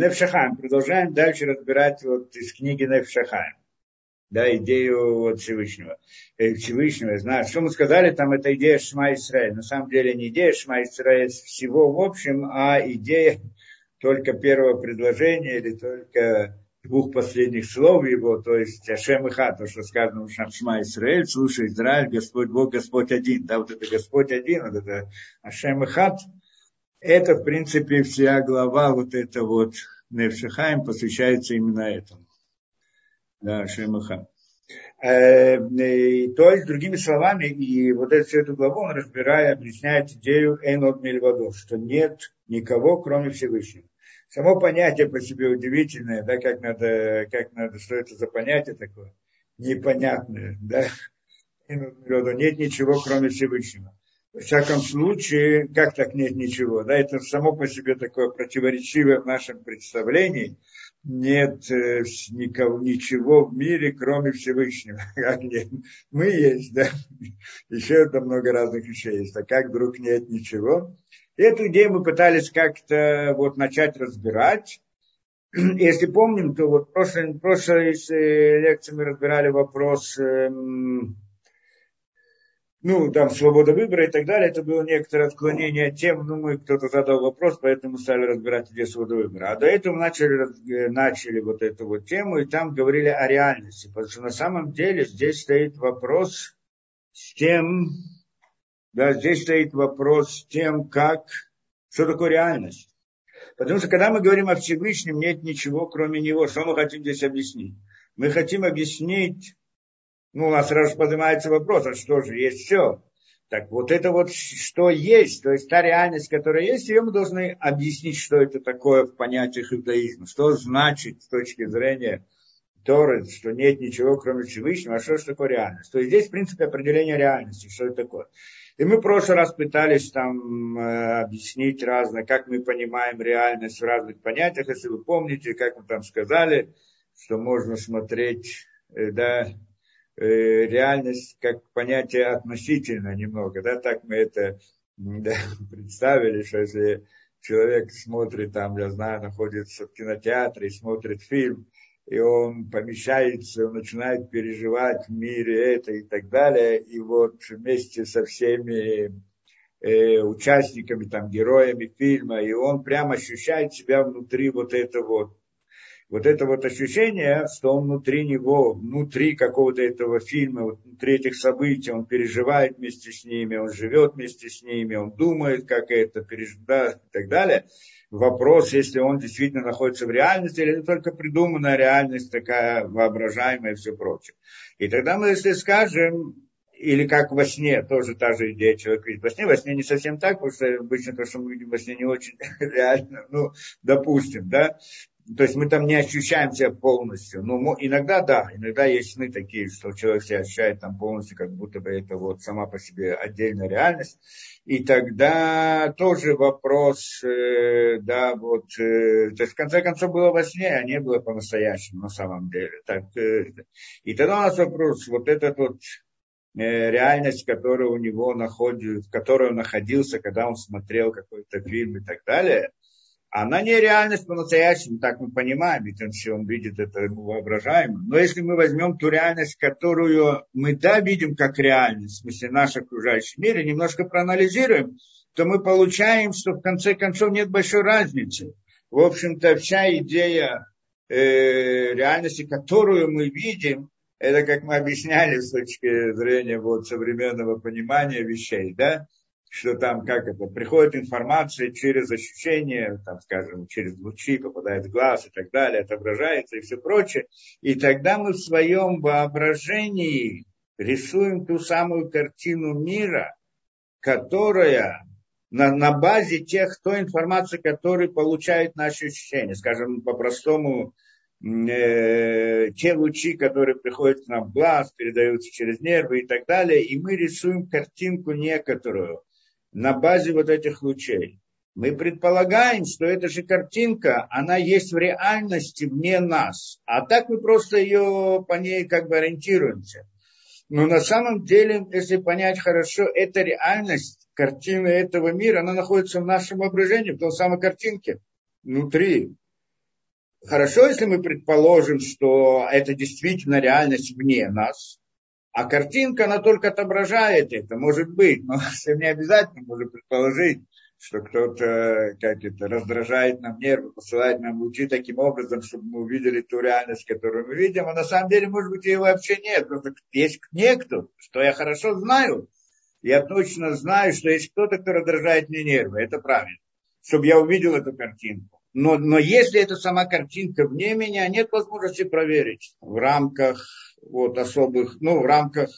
Невшахайм. Продолжаем дальше разбирать вот из книги Невшахайм. Да, идею вот Всевышнего. Э, Всевышнего, знаю. Что мы сказали, там это идея Шма Исраэль. На самом деле не идея Шма Исраэль всего в общем, а идея только первого предложения или только двух последних слов его, то есть Ашем и Ха, то, что сказано в Шма Исраэль, слушай, Израиль, Господь Бог, Господь один. Да, вот это Господь один, вот это Ашем и Хат, это, в принципе, вся глава вот эта вот Невшихаем посвящается именно этому. Да, Ашем и Хат. Э, то есть, другими словами, и вот эту, всю эту главу он, разбирая, объясняет идею Энот Мельвадов, что нет никого, кроме Всевышнего. Само понятие по себе удивительное, да, как надо, как надо, что это за понятие такое, непонятное, да. Нет ничего, кроме Всевышнего. В всяком случае, как так нет ничего? Да, это само по себе такое противоречивое в нашем представлении. Нет э, никого, ничего в мире, кроме Всевышнего. Как нет? Мы есть, да. Еще там много разных вещей есть. А как вдруг нет ничего? Эту идею мы пытались как-то вот начать разбирать. Если помним, то вот в прошлой, в прошлой э, лекции мы разбирали вопрос, эм, ну, там, свобода выбора и так далее. Это было некоторое отклонение от тем, ну, мы кто-то задал вопрос, поэтому стали разбирать идею свободы выбора. А до этого начали, э, начали вот эту вот тему, и там говорили о реальности. Потому что на самом деле здесь стоит вопрос с тем, да, здесь стоит вопрос с тем, как, что такое реальность. Потому что когда мы говорим о Всевышнем, нет ничего, кроме Него. Что мы хотим здесь объяснить? Мы хотим объяснить, ну, у нас сразу поднимается вопрос, а что же, есть все. Так вот это вот что есть, то есть та реальность, которая есть, ее мы должны объяснить, что это такое в понятиях иудаизма, что значит с точки зрения Торы, что нет ничего, кроме Всевышнего, а что же такое реальность. То есть здесь, в принципе, определение реальности, что это такое. И мы в прошлый раз пытались там э, объяснить разное, как мы понимаем реальность в разных понятиях. Если вы помните, как мы там сказали, что можно смотреть, э, да, реальность как понятие относительно немного, да, так мы это да, представили, что если человек смотрит там, я знаю, находится в кинотеатре и смотрит фильм, и он помещается, он начинает переживать в мире это и так далее. И вот вместе со всеми э, участниками, там, героями фильма, и он прямо ощущает себя внутри вот этого вот, вот это вот ощущение, что он внутри него, внутри какого-то этого фильма, вот внутри этих событий, он переживает вместе с ними, он живет вместе с ними, он думает, как это переживает и так далее вопрос, если он действительно находится в реальности, или это только придуманная реальность, такая воображаемая и все прочее. И тогда мы, если скажем, или как во сне, тоже та же идея человек видит во сне. Во сне не совсем так, потому что обычно то, что мы видим во сне, не очень реально, ну, допустим, да. То есть мы там не ощущаем себя полностью. Ну, иногда да, иногда есть сны такие, что человек себя ощущает там полностью, как будто бы это вот сама по себе отдельная реальность. И тогда тоже вопрос, э, да, вот, э, то есть в конце концов было во сне, а не было по-настоящему на самом деле. Так, э, и тогда у нас вопрос, вот этот вот реальность, которая у него находится, в которой он находился, когда он смотрел какой-то фильм и так далее, она не реальность по-настоящему, так мы понимаем, ведь он все, он видит это, мы воображаем. Но если мы возьмем ту реальность, которую мы, да, видим как реальность, в смысле наш окружающий мир, и немножко проанализируем, то мы получаем, что в конце концов нет большой разницы. В общем-то, вся идея э, реальности, которую мы видим, это, как мы объясняли с точки зрения вот, современного понимания вещей, да, что там, как это, приходит информация через ощущение, там, скажем, через лучи, попадает в глаз и так далее, отображается и все прочее. И тогда мы в своем воображении рисуем ту самую картину мира, которая на, на базе тех, той информации, которую получает наши ощущения. Скажем, по-простому, э, те лучи, которые приходят к нам в глаз, передаются через нервы и так далее, и мы рисуем картинку некоторую на базе вот этих лучей. Мы предполагаем, что эта же картинка, она есть в реальности вне нас. А так мы просто ее по ней как бы ориентируемся. Но на самом деле, если понять хорошо, эта реальность, картина этого мира, она находится в нашем воображении, в той самой картинке, внутри. хорошо, если мы предположим, что это действительно реальность вне нас, а картинка, она только отображает это, может быть, но совсем не обязательно, можно предположить, что кто-то, как это, раздражает нам нервы, посылает нам лучи таким образом, чтобы мы увидели ту реальность, которую мы видим, а на самом деле, может быть, ее вообще нет, просто есть некто, что я хорошо знаю, я точно знаю, что есть кто-то, кто раздражает мне нервы, это правильно, чтобы я увидел эту картинку. Но, но если это сама картинка вне меня, нет возможности проверить в рамках вот, особых, ну, в рамках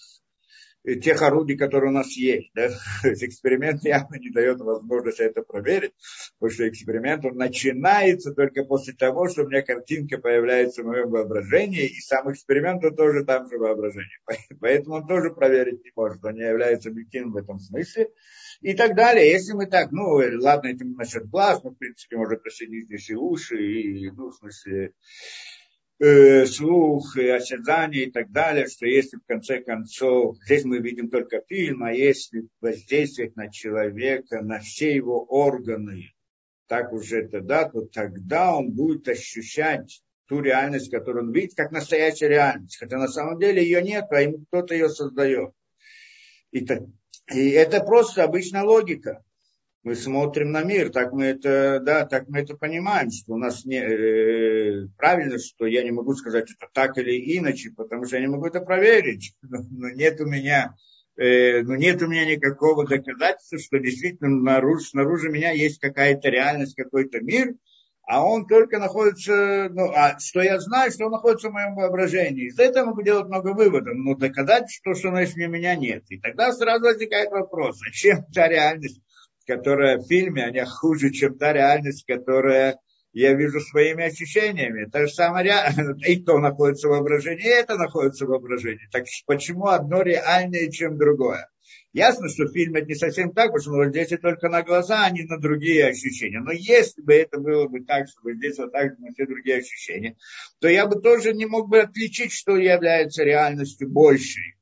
тех орудий, которые у нас есть. Да? То есть эксперимент явно не дает возможности это проверить, потому что эксперимент он начинается только после того, что у меня картинка появляется в моем воображении, и сам эксперимент тоже там же воображение. Поэтому он тоже проверить не может, он не является объективным в этом смысле. И так далее. Если мы так, ну, ладно, это насчет глаз, но, в принципе, можно присоединить здесь и уши, и, ну, в смысле, э, слух, и осязание и так далее, что если в конце концов, здесь мы видим только фильм, а если воздействовать на человека, на все его органы, так уже это да, то тогда он будет ощущать ту реальность, которую он видит, как настоящая реальность. Хотя на самом деле ее нет, а ему кто-то ее создает. И, так, и это просто обычная логика мы смотрим на мир, так мы это, да, так мы это понимаем, что у нас не, э, правильно, что я не могу сказать это так или иначе, потому что я не могу это проверить, но, но нет у меня, э, но нет у меня никакого доказательства, что действительно наружу, снаружи меня есть какая-то реальность, какой-то мир, а он только находится, ну, а что я знаю, что он находится в моем воображении. Из этого могу делать много выводов, но доказать, что, что значит, у меня нет. И тогда сразу возникает вопрос, зачем та реальность, которая в фильме, она хуже, чем та реальность, которая я вижу своими ощущениями. Та же самая реальность, и то находится в воображении, и это находится в воображении. Так почему одно реальнее, чем другое? Ясно, что в фильме это не совсем так, потому что воздействие только на глаза, а не на другие ощущения. Но если бы это было бы так, что воздействие так на все другие ощущения, то я бы тоже не мог бы отличить, что является реальностью большей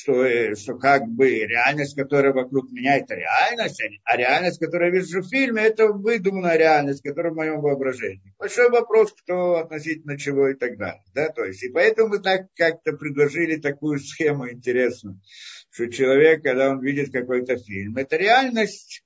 что, э, что как бы реальность, которая вокруг меня, это реальность, а реальность, которую я вижу в фильме, это выдуманная реальность, которая в моем воображении. Большой вопрос, кто относительно чего и так далее. Да? То есть, и поэтому мы так как-то предложили такую схему интересную, что человек, когда он видит какой-то фильм, это реальность,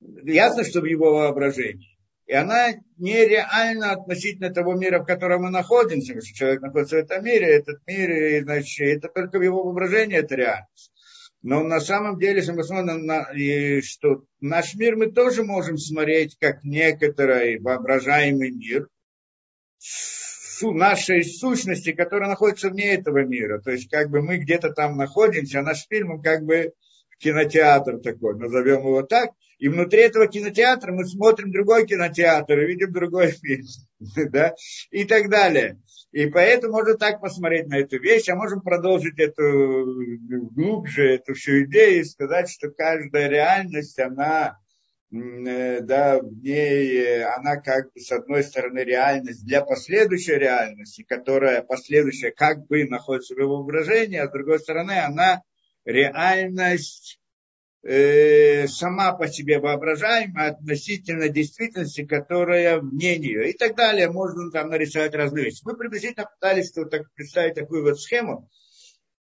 ясно, что в его воображении. И она нереальна относительно того мира, в котором мы находимся. Потому что человек находится в этом мире, этот мир, значит, это только в его воображении это реальность. Но на самом деле, если мы смотрим на, и что наш мир мы тоже можем смотреть как некоторый воображаемый мир нашей сущности, которая находится вне этого мира. То есть как бы мы где-то там находимся, а наш фильм как бы кинотеатр такой, назовем его так, и внутри этого кинотеатра мы смотрим другой кинотеатр и видим другой фильм, да, и так далее. И поэтому можно так посмотреть на эту вещь, а можем продолжить эту глубже, эту всю идею и сказать, что каждая реальность, она, э, да, в ней, она как бы с одной стороны реальность для последующей реальности, которая последующая как бы находится в его воображении, а с другой стороны она реальность э, сама по себе воображаемая относительно действительности, которая вне нее. И так далее. Можно там нарисовать разные вещи. Мы приблизительно пытались вот так, представить такую вот схему,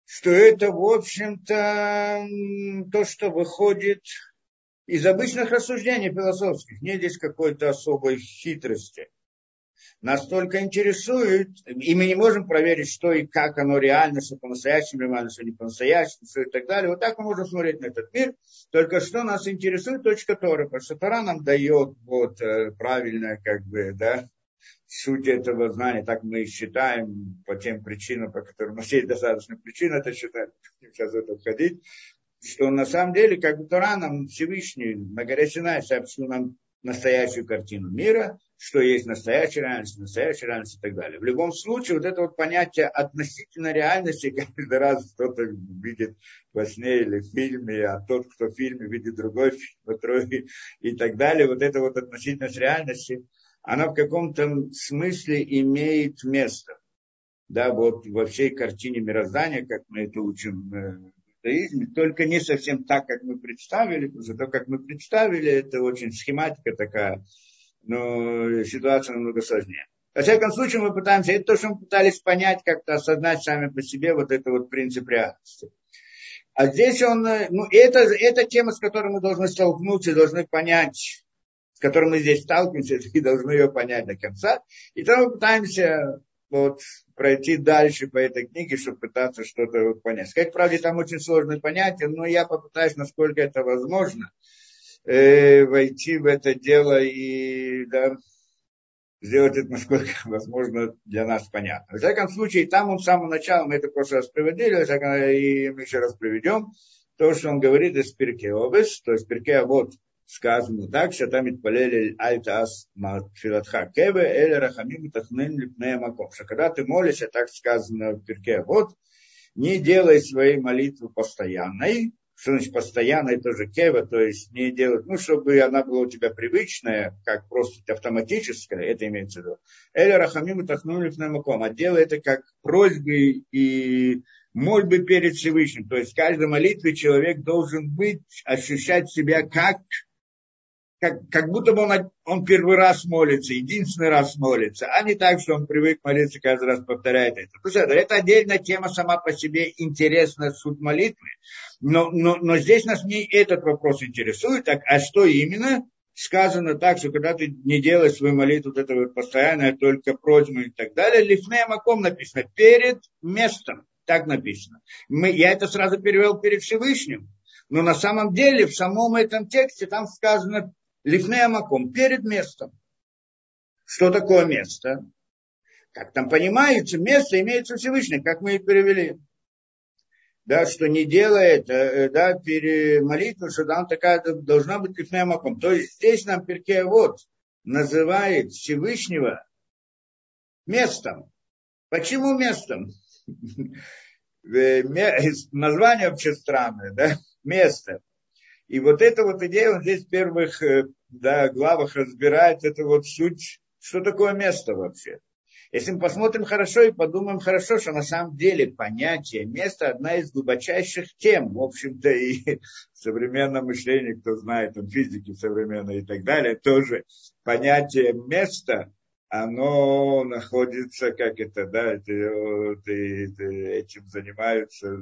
что это, в общем-то, то, что выходит из обычных рассуждений философских. Нет здесь какой-то особой хитрости настолько интересует, и мы не можем проверить, что и как оно реально, что по-настоящему реально, что не по-настоящему, что и так далее. Вот так мы можем смотреть на этот мир. Только что нас интересует точка Тора, потому что Тора нам дает вот э, правильное, как бы, да, суть этого знания, так мы и считаем по тем причинам, по которым у нас есть достаточно причин это считать, сейчас это входить, что на самом деле, как бы Тора нам Всевышний на горе сообщил нам настоящую картину мира, что есть настоящая реальность, настоящая реальность и так далее. В любом случае, вот это вот понятие относительно реальности, каждый раз кто-то видит во сне или в фильме, а тот, кто в фильме, видит другой фильм и так далее. Вот это вот относительность реальности, она в каком-то смысле имеет место. Да, вот во всей картине мироздания, как мы это учим э, иудаизме, только не совсем так, как мы представили, потому что то, как мы представили, это очень схематика такая, но ситуация намного сложнее. Во всяком случае, мы пытаемся, это то, что мы пытались понять, как-то осознать сами по себе вот это вот принцип реальности. А здесь он, ну, это, это тема, с которой мы должны столкнуться, должны понять, с которой мы здесь сталкиваемся, и должны ее понять до конца. И то мы пытаемся вот, пройти дальше по этой книге, чтобы пытаться что-то понять. Сказать правде, там очень сложное понятие, но я попытаюсь, насколько это возможно, э, войти в это дело и да, сделать это, насколько возможно для нас понятно. В всяком случае, там он с самого начала, мы это прошлый раз приводили, и мы еще раз приведем, то, что он говорит из Пирке Обес, то есть Пирке вот сказано так, что там отпалили альтас матфилатха кеве эль рахамим тахнен липнея маком. Что когда ты молишься, так сказано в Пирке вот, не делай своей молитвы постоянной, что значит постоянно, это же кева, то есть не делать, ну, чтобы она была у тебя привычная, как просто автоматическая, это имеется в виду. Эля рахамим тахнули в намаком, а делай это как просьбы и мольбы перед Всевышним. То есть в каждой молитве человек должен быть, ощущать себя как как, как будто бы он, он первый раз молится, единственный раз молится, а не так, что он привык молиться, каждый раз повторяет это. Слушай, это отдельная тема сама по себе, интересная суть молитвы, но, но, но здесь нас не этот вопрос интересует, так, а что именно? Сказано так, что когда ты не делаешь свою молитву, вот это вот постоянно, только просьбу и так далее, лифнея маком написано, перед местом, так написано. Мы, я это сразу перевел перед Всевышним, но на самом деле в самом этом тексте там сказано Лифнея маком, перед местом. Что такое место? Как там понимается, место имеется Всевышний, как мы и перевели. Да, что не делает, э, да, пере молитву, что там такая должна быть лифнея маком. То есть здесь нам Перкея вот называет Всевышнего местом. Почему местом? Э, название вообще странное, да? Место. И вот эта вот идея, он здесь в первых э, да, главах разбирает, это вот суть, что такое место вообще. Если мы посмотрим хорошо и подумаем хорошо, что на самом деле понятие места одна из глубочайших тем, в общем-то, и в современном мышлении, кто знает, там, физики современной и так далее, тоже понятие места оно находится, как это, да, это, это, это, этим занимаются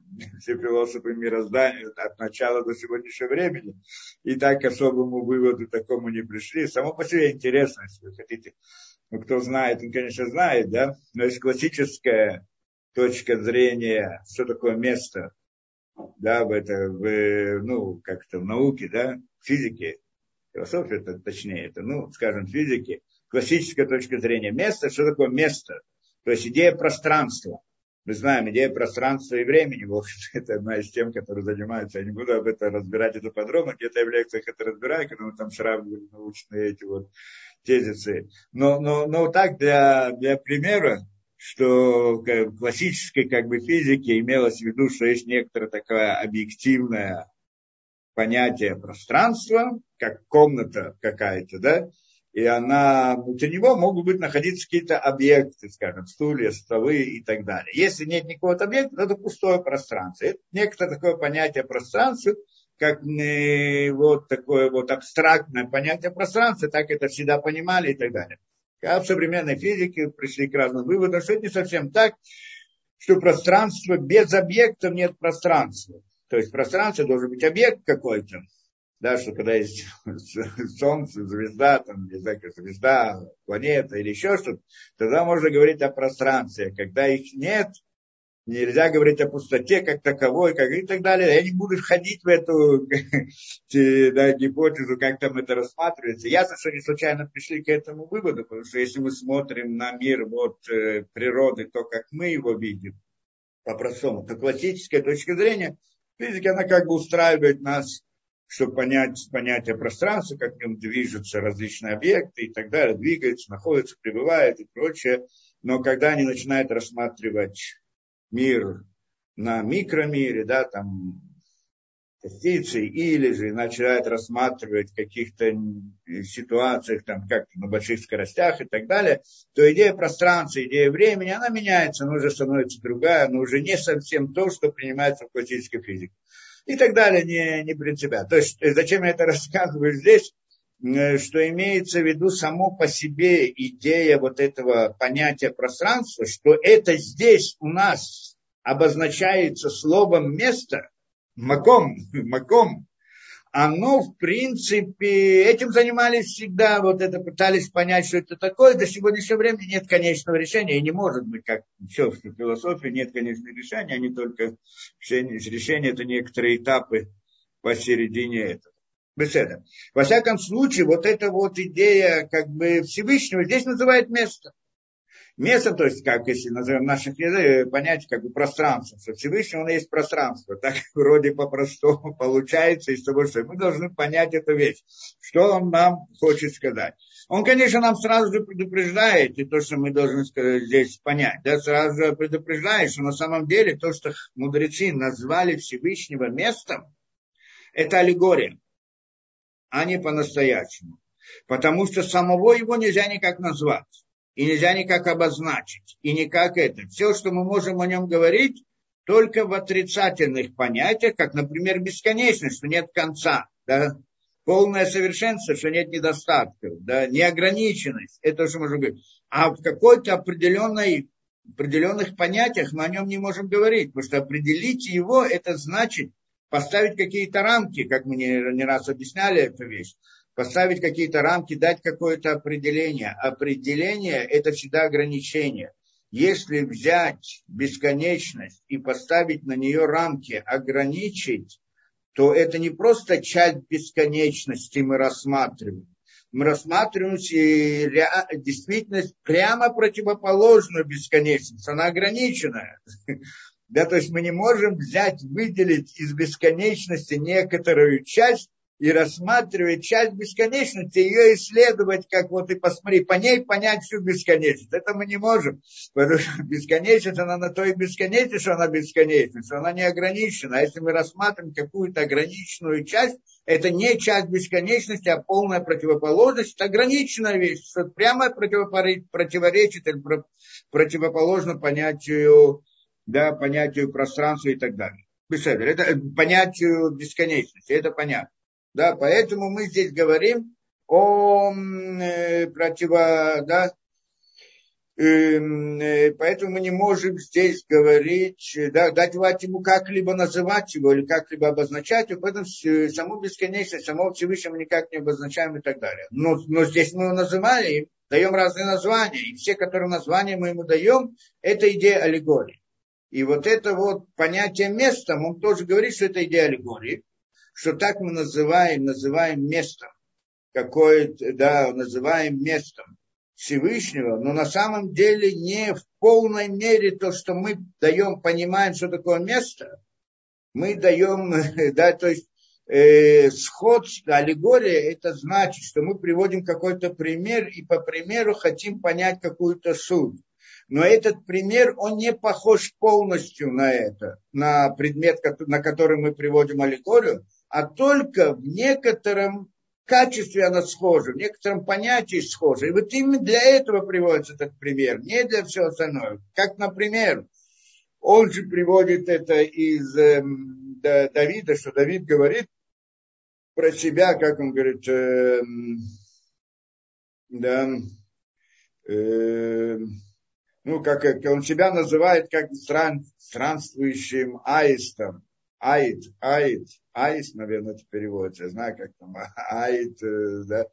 все философы мироздания от начала до сегодняшнего времени. И так к особому выводу такому не пришли. Само по себе интересно, если вы хотите. Ну, кто знает, он, конечно, знает, да, но есть классическая точка зрения, что такое место, да, в это, в, ну, как-то в науке, да, в физике, философия, точнее, это, ну, скажем, в физике, классическая точка зрения места. Что такое место? То есть идея пространства. Мы знаем, идея пространства и времени, в общем это одна из тем, которые занимаются. Я не буду об этом разбирать это подробно, где-то я в лекциях это разбираю, когда мы там сравнивали научные эти вот тезисы. Но, но, но так для, для примера, что в классической как бы физике имелось в виду, что есть некоторое такое объективное понятие пространства, как комната какая-то, да, и она, внутри него могут быть находиться какие-то объекты, скажем, стулья, столы и так далее. Если нет никакого объекта, то это пустое пространство. Это некоторое такое понятие пространства, как не вот такое вот абстрактное понятие пространства, так это всегда понимали и так далее. А в современной физике пришли к разным выводам, что это не совсем так, что пространство без объектов нет пространства. То есть пространство должен быть объект какой-то, да, что когда есть Солнце, звезда, там, не знаю, звезда, планета или еще что-то, тогда можно говорить о пространстве. Когда их нет, нельзя говорить о пустоте как таковой, как и так далее. Я не буду входить в эту да, гипотезу, как там это рассматривается. Ясно, что не случайно пришли к этому выводу, потому что если мы смотрим на мир вот, э, природы, то, как мы его видим, по-простому, то классическая точка зрения, физика, она как бы устраивает нас чтобы понять понятие пространства, как в нем движутся различные объекты и так далее, двигаются, находятся, пребывают и прочее. Но когда они начинают рассматривать мир на микромире, да, там частицы, или же начинают рассматривать в каких-то ситуациях, там, как на больших скоростях и так далее, то идея пространства, идея времени, она меняется, она уже становится другая, но уже не совсем то, что принимается в классической физике и так далее, не, не принципиально. То есть, э, зачем я это рассказываю здесь? э, что имеется в виду само по себе идея вот этого понятия пространства, что это здесь у нас обозначается словом место, маком, маком, оно, в принципе, этим занимались всегда, вот это пытались понять, что это такое. До сегодняшнего времени нет конечного решения, и не может быть, как все в философии, нет конечного решения, они только решения, это некоторые этапы посередине этого. Беседа. Во всяком случае, вот эта вот идея как бы Всевышнего здесь называет место место, то есть, как если назовем наших языках, понять как бы пространство, что Всевышний он есть пространство, так вроде по-простому получается из того, что мы должны понять эту вещь, что он нам хочет сказать. Он, конечно, нам сразу же предупреждает, и то, что мы должны здесь понять, да, сразу же предупреждает, что на самом деле то, что мудрецы назвали Всевышнего местом, это аллегория, а не по-настоящему. Потому что самого его нельзя никак назвать и нельзя никак обозначить, и никак это. Все, что мы можем о нем говорить, только в отрицательных понятиях, как, например, бесконечность, что нет конца, да? полное совершенство, что нет недостатков, да? неограниченность, это то, что можем говорить. А в какой-то определенной определенных понятиях мы о нем не можем говорить, потому что определить его, это значит поставить какие-то рамки, как мы не, не раз объясняли эту вещь поставить какие-то рамки, дать какое-то определение. Определение – это всегда ограничение. Если взять бесконечность и поставить на нее рамки, ограничить, то это не просто часть бесконечности мы рассматриваем. Мы рассматриваем действительность прямо противоположную бесконечности. Она ограниченная. Да, то есть мы не можем взять, выделить из бесконечности некоторую часть и рассматривать часть бесконечности, ее исследовать, как вот и посмотри, по ней понять всю бесконечность. Это мы не можем, потому что бесконечность, она на то и бесконечность, что она бесконечность, она не ограничена. А если мы рассматриваем какую-то ограниченную часть, это не часть бесконечности, а полная противоположность, ограниченная вещь, что прямо противоречит или противоположно понятию, да, понятию пространства и так далее. Это понятию бесконечности, это понятно. Да, поэтому мы здесь говорим о э, противо, да, эм, э, поэтому мы не можем здесь говорить, да, дать ему как-либо называть его или как-либо обозначать его, поэтому саму бесконечность, самого Всевышнего никак не обозначаем и так далее. Но, но здесь мы его называем, даем разные названия, и все, которые названия мы ему даем, это идея аллегории. И вот это вот понятие места, он тоже говорит, что это идея аллегории что так мы называем, называем местом, какое да, называем местом Всевышнего, но на самом деле не в полной мере то, что мы даем, понимаем, что такое место, мы даем, да, то есть э, сходство, аллегория, это значит, что мы приводим какой-то пример и по примеру хотим понять какую-то суть. Но этот пример, он не похож полностью на это, на предмет, на который мы приводим аллегорию, а только в некотором качестве она схожа, в некотором понятии схожа. И вот именно для этого приводится этот пример, не для всего остального. Как, например, он же приводит это из э, Давида, что Давид говорит про себя, как он говорит, э, да, э, ну, как, он себя называет как стран, странствующим аистом. Аид, Аид, Аис, наверное, это переводится, я знаю, как там, Аид, э, да,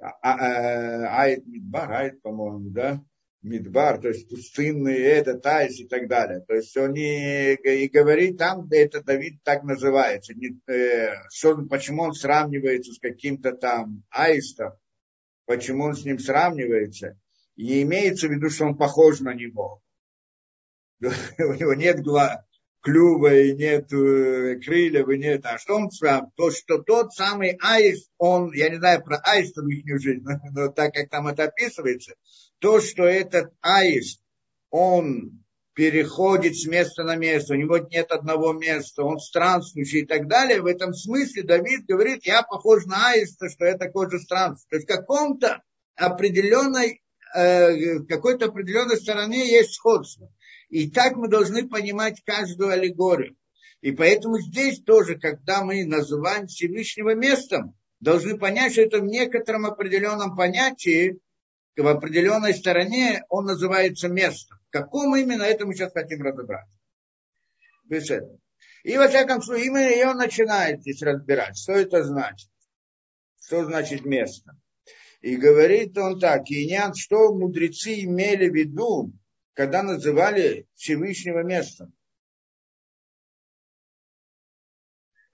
а, а, Аид Мидбар, Аид, по-моему, да, Мидбар, то есть пустынный, это, Таис и так далее. То есть он и, и говорит там, это Давид так называется. Не, э, что, почему он сравнивается с каким-то там Аистом, почему он с ним сравнивается, и имеется в виду, что он похож на него. У него нет глаз, клюва, и нет э, крыльев, и нет. А что он сам? То, что тот самый аист, он, я не знаю про аистов их жизнь, но, но так как там это описывается, то, что этот аист, он переходит с места на место, у него нет одного места, он странствующий и так далее. В этом смысле Давид говорит, я похож на аиста, что я такой же странствующий. То есть в каком-то определенной, э, какой-то определенной стороне есть сходство. И так мы должны понимать каждую аллегорию. И поэтому здесь тоже, когда мы называем Всевышнего местом, должны понять, что это в некотором определенном понятии, в определенной стороне он называется местом. Каком именно, это мы сейчас хотим разобраться. И во всяком случае, именно он начинает здесь разбирать, что это значит. Что значит место. И говорит он так, Инян, что мудрецы имели в виду, когда называли Всевышнего местом.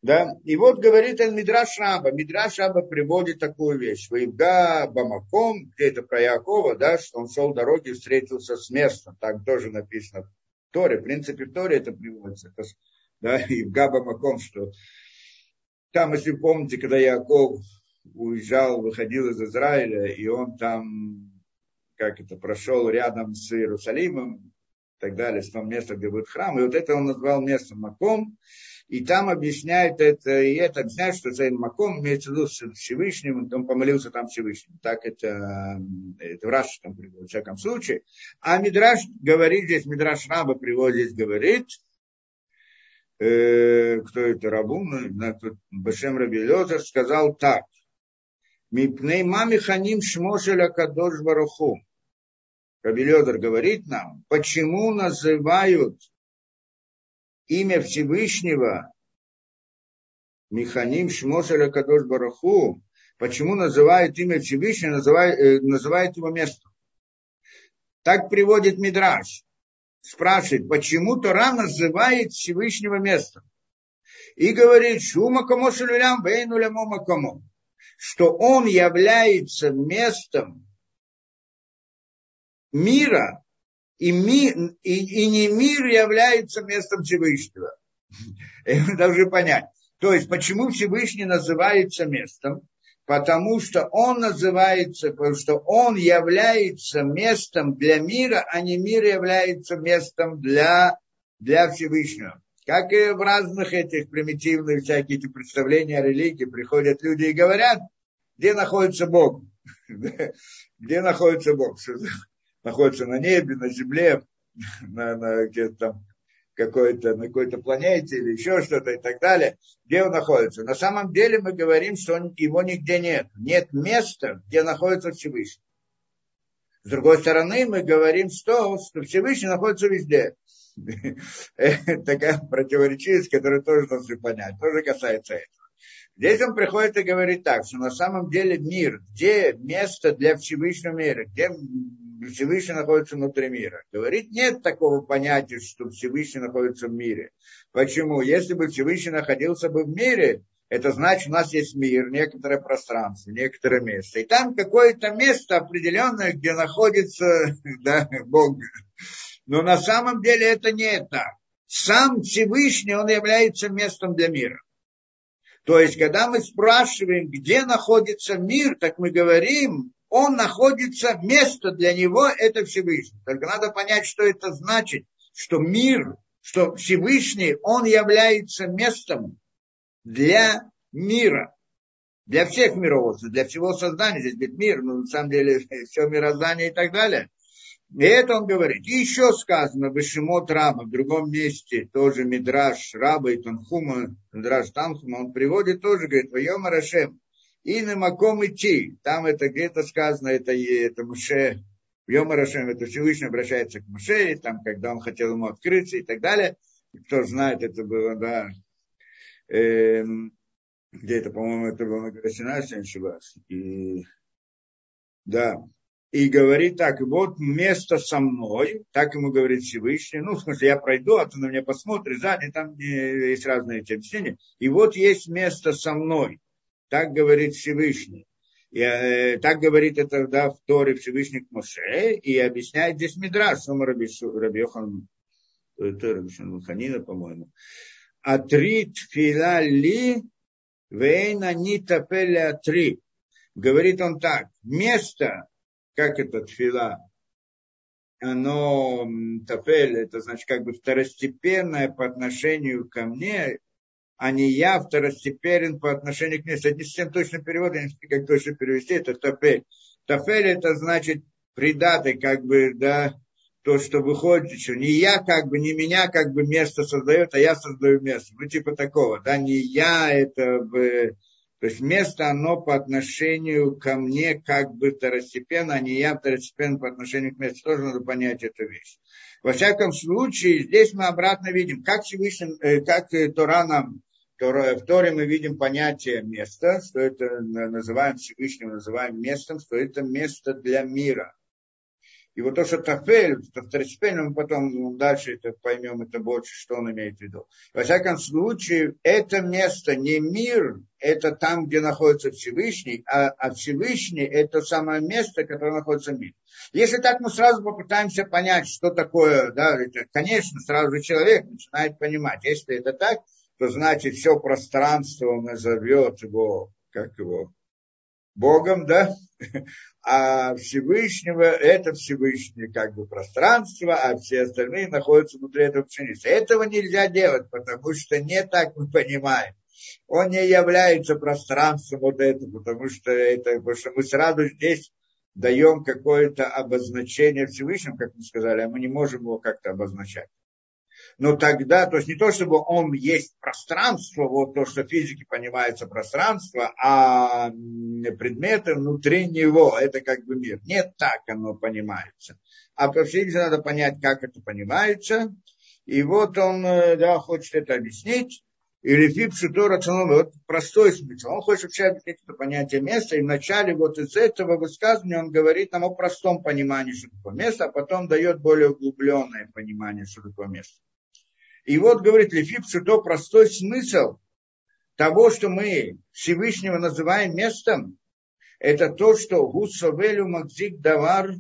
Да? И вот говорит Мидраш Раба. Мидраш Раба приводит такую вещь. Ваибга Бамаком, где это про Якова, да, что он шел дороги, встретился с местом. Так тоже написано в Торе. В принципе, в Торе это приводится. Да, и в Бамаком, что там, если помните, когда Яков уезжал, выходил из Израиля, и он там, как это, прошел рядом с Иерусалимом, и так далее, с том местом, где будет храм, и вот это он назвал местом Маком, и там объясняет это, и это объясняет, что Зейн Маком имеется в виду с Всевышним, он помолился там Всевышним. Так это, это в Раши там приводит, в всяком случае. А Мидраш говорит здесь, Мидраш Раба приводит говорит, э, кто это, Рабун, Башем Раби Лезер, сказал так. Мипней мами ханим шмошеля кадош баруху. Раби Лезер говорит нам, почему называют имя Всевышнего, Механим Шмошеля Кадош Бараху, почему называют имя Всевышнего, называет, э, называет его местом. Так приводит Мидраш. Спрашивает, почему Тора называет Всевышнего местом. И говорит, Шума Камошелюлям Бейнуляму Макамо, что он является местом мира, и, ми, и, и не мир является местом Всевышнего. Это должны понять. То есть, почему Всевышний называется местом? Потому что он называется, потому что он является местом для мира, а не мир является местом для, для Всевышнего. Как и в разных этих примитивных всяких эти представления о религии приходят люди и говорят, где находится Бог? Где находится Бог? Находится на небе, на земле, на, на где-то какой-то, на какой-то планете или еще что-то и так далее, где он находится. На самом деле мы говорим, что он, его нигде нет. Нет места, где находится Всевышний. С другой стороны, мы говорим, что, что Всевышний находится везде. Такая противоречивость, которую тоже нужно понять, тоже касается этого. Здесь он приходит и говорит так, что на самом деле мир, где место для Всевышнего мира, где Всевышний находится внутри мира. Говорит, нет такого понятия, что Всевышний находится в мире. Почему? Если бы Всевышний находился бы в мире, это значит, у нас есть мир, некоторое пространство, некоторое место. И там какое-то место определенное, где находится да, Бог. Но на самом деле это не так. Сам Всевышний, он является местом для мира. То есть, когда мы спрашиваем, где находится мир, так мы говорим, он находится, место для него это Всевышний. Только надо понять, что это значит, что мир, что Всевышний, он является местом для мира, для всех миров, для всего создания. Здесь будет мир, но на самом деле все мироздание и так далее. И это он говорит. И еще сказано, Бешимот Раба, в другом месте, тоже Мидраш Раба и Танхума, Мидраш Танхума, он приводит тоже, говорит, Вайом Рашем, и на маком идти. Там это где-то сказано, это, это Муше, Йома Рашем, это Всевышний обращается к Муше, там, когда он хотел ему открыться и так далее. Кто знает, это было, да, э, где это, по-моему, это было на горе Синай, если не ошибаюсь. И, да, и говорит так, вот место со мной, так ему говорит Всевышний, ну, в смысле, я пройду, а ты на меня посмотришь, сзади там есть разные эти объяснения, и вот есть место со мной, так говорит Всевышний. И, э, так говорит это да, в Торе Всевышний к Моше, и объясняет здесь Мидраш, Сома Раби, Раби Йохан, Ханина, по-моему. Атрит фила ли вейна не тапели атри. Говорит он так, место, как это фила, оно тапель, это значит как бы второстепенное по отношению ко мне, а не я второстепенен по отношению к ней. Это не совсем точный перевод, я не знаю, как точно перевести, это тафель. Тафель это значит придатый, как бы, да, то, что выходит, что не я, как бы, не меня, как бы, место создает, а я создаю место. Ну, типа такого, да, не я, это, То есть место, оно по отношению ко мне как бы второстепенно, а не я второстепенно по отношению к месту. Тоже надо понять эту вещь. Во всяком случае, здесь мы обратно видим, как Всевышний, э, как Тора нам, в Торе мы видим понятие места, что это называем Всевышним, называем местом, что это место для мира. И вот то, что Тафель, второстепенно, мы потом дальше это поймем, это больше, что он имеет в виду. Во всяком случае, это место не мир, это там, где находится Всевышний, а, а Всевышний – это самое место, которое находится в мире. Если так мы сразу попытаемся понять, что такое, да, это, конечно, сразу же человек начинает понимать. Если это так, то значит все пространство назовет его, как его, Богом, да, а Всевышнего это Всевышнее как бы пространство, а все остальные находятся внутри этого пшеницы. Этого нельзя делать, потому что не так мы понимаем. Он не является пространством вот этого, потому что это, потому что мы сразу здесь даем какое-то обозначение Всевышнему, как мы сказали, а мы не можем его как-то обозначать но тогда, то есть не то, чтобы он есть пространство, вот то, что физики понимается пространство, а предметы внутри него, это как бы мир. Нет, так оно понимается. А по физике надо понять, как это понимается. И вот он э, да, хочет это объяснить. И Лефип Шутора вот простой смысл. Он хочет вообще объяснить это понятие места. И вначале вот из этого высказывания он говорит нам о простом понимании, что такое место, а потом дает более углубленное понимание, что такое место. И вот, говорит Лефип, что простой смысл того, что мы Всевышнего называем местом, это то, что Гусовелю Макзик Давар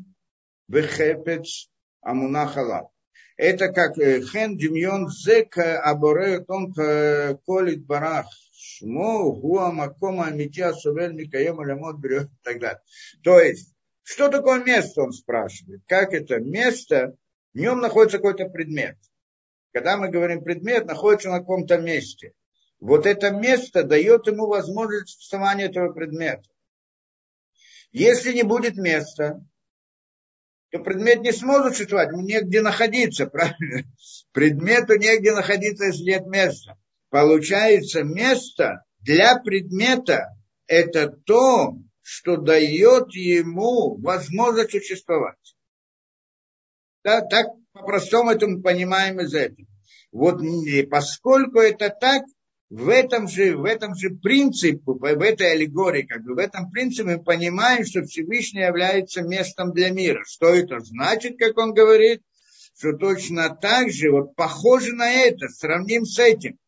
Вехепец Амунахала. Это как э, Хен Димьон Зек Аборе Тон Колит Барах Шмо Гуа Макома Амития Совель Микаем Алямот Берет и так далее. То есть, что такое место, он спрашивает. Как это место, в нем находится какой-то предмет. Когда мы говорим предмет, находится на каком-то месте. Вот это место дает ему возможность существования этого предмета. Если не будет места, то предмет не сможет существовать, ему негде находиться, правильно? Предмету негде находиться, если нет места. Получается, место для предмета – это то, что дает ему возможность существовать. Да, так по-простому это мы понимаем из этого. Вот поскольку это так, в этом же, в этом же принципе, в этой аллегории, как бы в этом принципе мы понимаем, что Всевышний является местом для мира. Что это значит, как он говорит? Что точно так же, вот похоже на это, сравним с этим,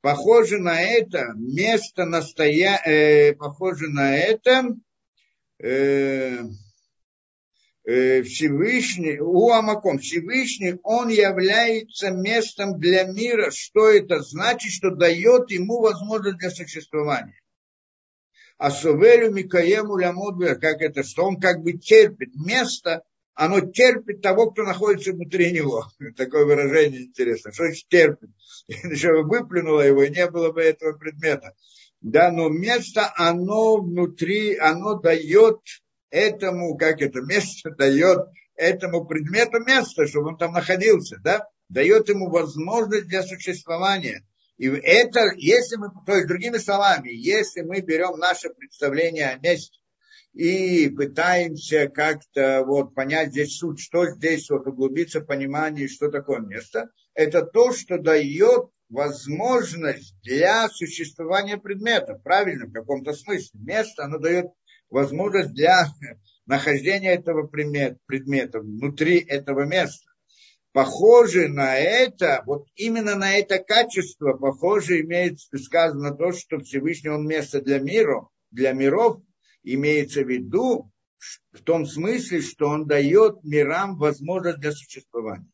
похоже на это место настоя... Э, похоже на это э, Э, Всевышний, Уамаком, Всевышний, он является местом для мира. Что это значит? Что дает ему возможность для существования. А Сувелю Микаему Лямудбер, как это, что он как бы терпит место, оно терпит того, кто находится внутри него. Такое выражение интересно. Что значит терпит? Еще выплюнуло его, и не было бы этого предмета. Да, но место, оно внутри, оно дает этому, как это место дает этому предмету место, чтобы он там находился, да, дает ему возможность для существования. И это, если мы, то есть другими словами, если мы берем наше представление о месте и пытаемся как-то вот понять здесь суть, что здесь вот углубиться в понимание, что такое место, это то, что дает возможность для существования предмета, правильно, в каком-то смысле. Место, оно дает возможность для нахождения этого предмета внутри этого места. Похоже на это, вот именно на это качество, похоже, имеет сказано то, что Всевышний он место для мира, для миров, имеется в виду в том смысле, что он дает мирам возможность для существования.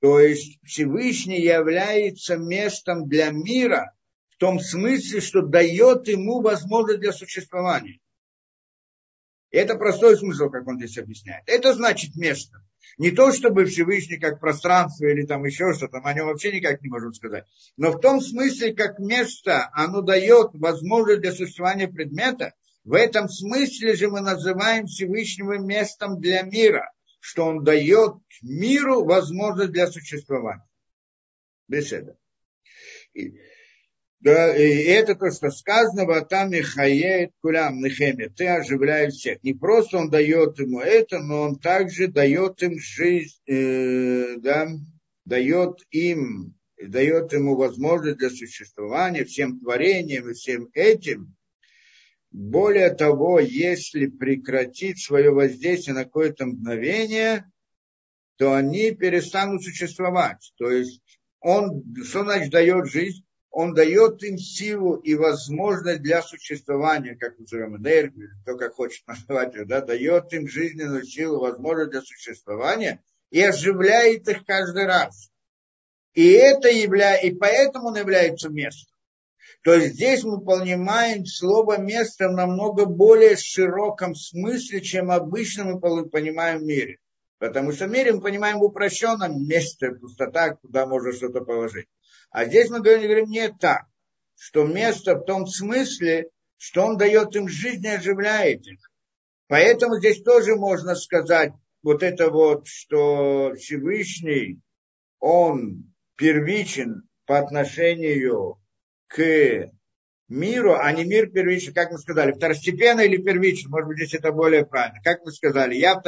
То есть Всевышний является местом для мира, том смысле, что дает ему возможность для существования. Это простой смысл, как он здесь объясняет. Это значит место. Не то, чтобы Всевышний как пространство или там еще что-то, о нем вообще никак не можем сказать. Но в том смысле, как место, оно дает возможность для существования предмета, в этом смысле же мы называем Всевышнего местом для мира, что он дает миру возможность для существования. Беседа. Да, и это то, что сказано, Ватам Михаед Кулям Нехеме, ты оживляешь всех. Не просто он дает ему это, но он также дает им жизнь, э, да, дает им, дает ему возможность для существования всем творением и всем этим. Более того, если прекратить свое воздействие на какое-то мгновение, то они перестанут существовать. То есть он, что значит дает жизнь? Он дает им силу и возможность для существования, как назовем энергию, кто как хочет назвать ее, да, дает им жизненную силу, возможность для существования и оживляет их каждый раз. И это явля... и поэтому он является местом. То есть здесь мы понимаем слово место в намного более широком смысле, чем обычно мы понимаем в мире. Потому что в мире мы понимаем в упрощенном месте пустота, куда можно что-то положить. А здесь мы говорим, не так, что место в том смысле, что он дает им жизнь и оживляет их. Поэтому здесь тоже можно сказать вот это вот, что Всевышний, он первичен по отношению к миру, а не мир первичен, как мы сказали, второстепенно или первичен, может быть, здесь это более правильно. Как мы сказали, я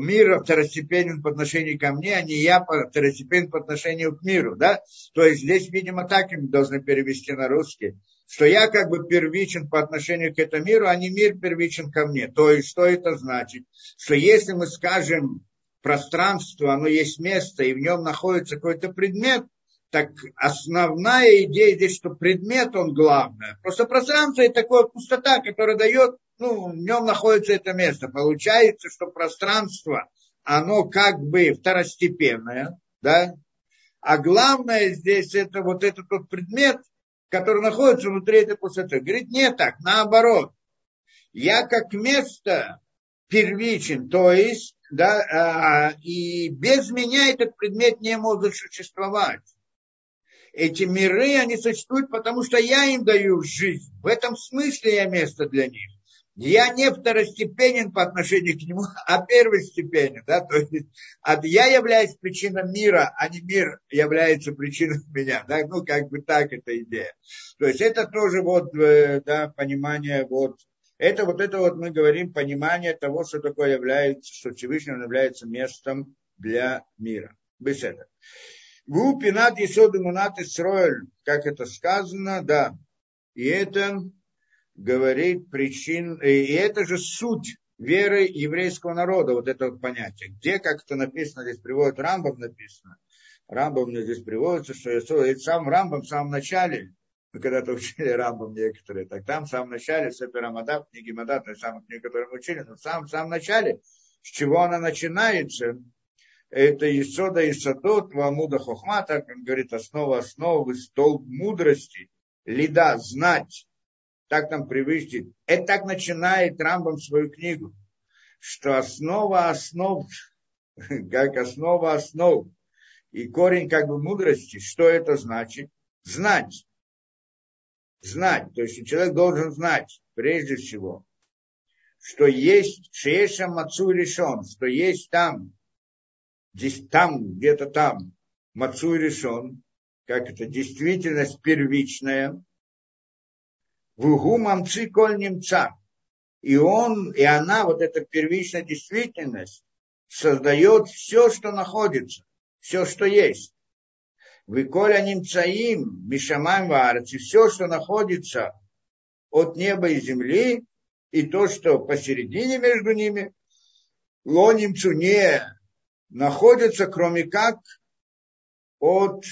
мир второстепенен по отношению ко мне, а не я второстепенен по отношению к миру, да? То есть здесь, видимо, так мы должны перевести на русский, что я как бы первичен по отношению к этому миру, а не мир первичен ко мне. То есть что это значит? Что если мы скажем пространство, оно есть место, и в нем находится какой-то предмет, так основная идея здесь, что предмет он главное. Просто пространство это такая пустота, которая дает ну, в нем находится это место. Получается, что пространство, оно как бы второстепенное, да, а главное здесь это вот этот тот предмет, который находится внутри этой пустоты. Говорит, не так, наоборот. Я как место первичен, то есть, да, а, и без меня этот предмет не может существовать. Эти миры, они существуют, потому что я им даю жизнь. В этом смысле я место для них я не второстепенен по отношению к нему, а первостепенен. Да? То есть я являюсь причиной мира, а не мир является причиной меня. Да? Ну, как бы так эта идея. То есть это тоже вот, э, да, понимание вот, это вот это вот мы говорим, понимание того, что такое является, что Всевышний является местом для мира. Без этого. Гу пинат и мунат как это сказано, да. И это говорит причин, и это же суть веры еврейского народа, вот это вот понятие. Где, как это написано, здесь приводит Рамбам написано, Рамбам мне здесь приводится, что это сам Рамбам в самом начале, мы когда-то учили Рамбам некоторые, так там в самом начале, Сепер Амадаб, книги Мадат, то самых книг, которые мы учили, но в самом, в самом начале, с чего она начинается, это Исода и Садот, Вамуда Хохма, так он говорит, основа основы, столб мудрости, лида, знать, так там привычно. Это так начинает Рамбам свою книгу, что основа основ, как основа основ, и корень как бы мудрости, что это значит? Знать. Знать. То есть человек должен знать, прежде всего, что есть Шеша Мацу решен, что есть там, здесь там, где-то там, Мацу решен, как это, действительность первичная, Вугу мамцы коль немца. И он, и она, вот эта первичная действительность, создает все, что находится, все, что есть. Вы коля немцаим, мишамаем варец, и все, что находится от неба и земли, и то, что посередине между ними, лонимцу не находится, кроме как от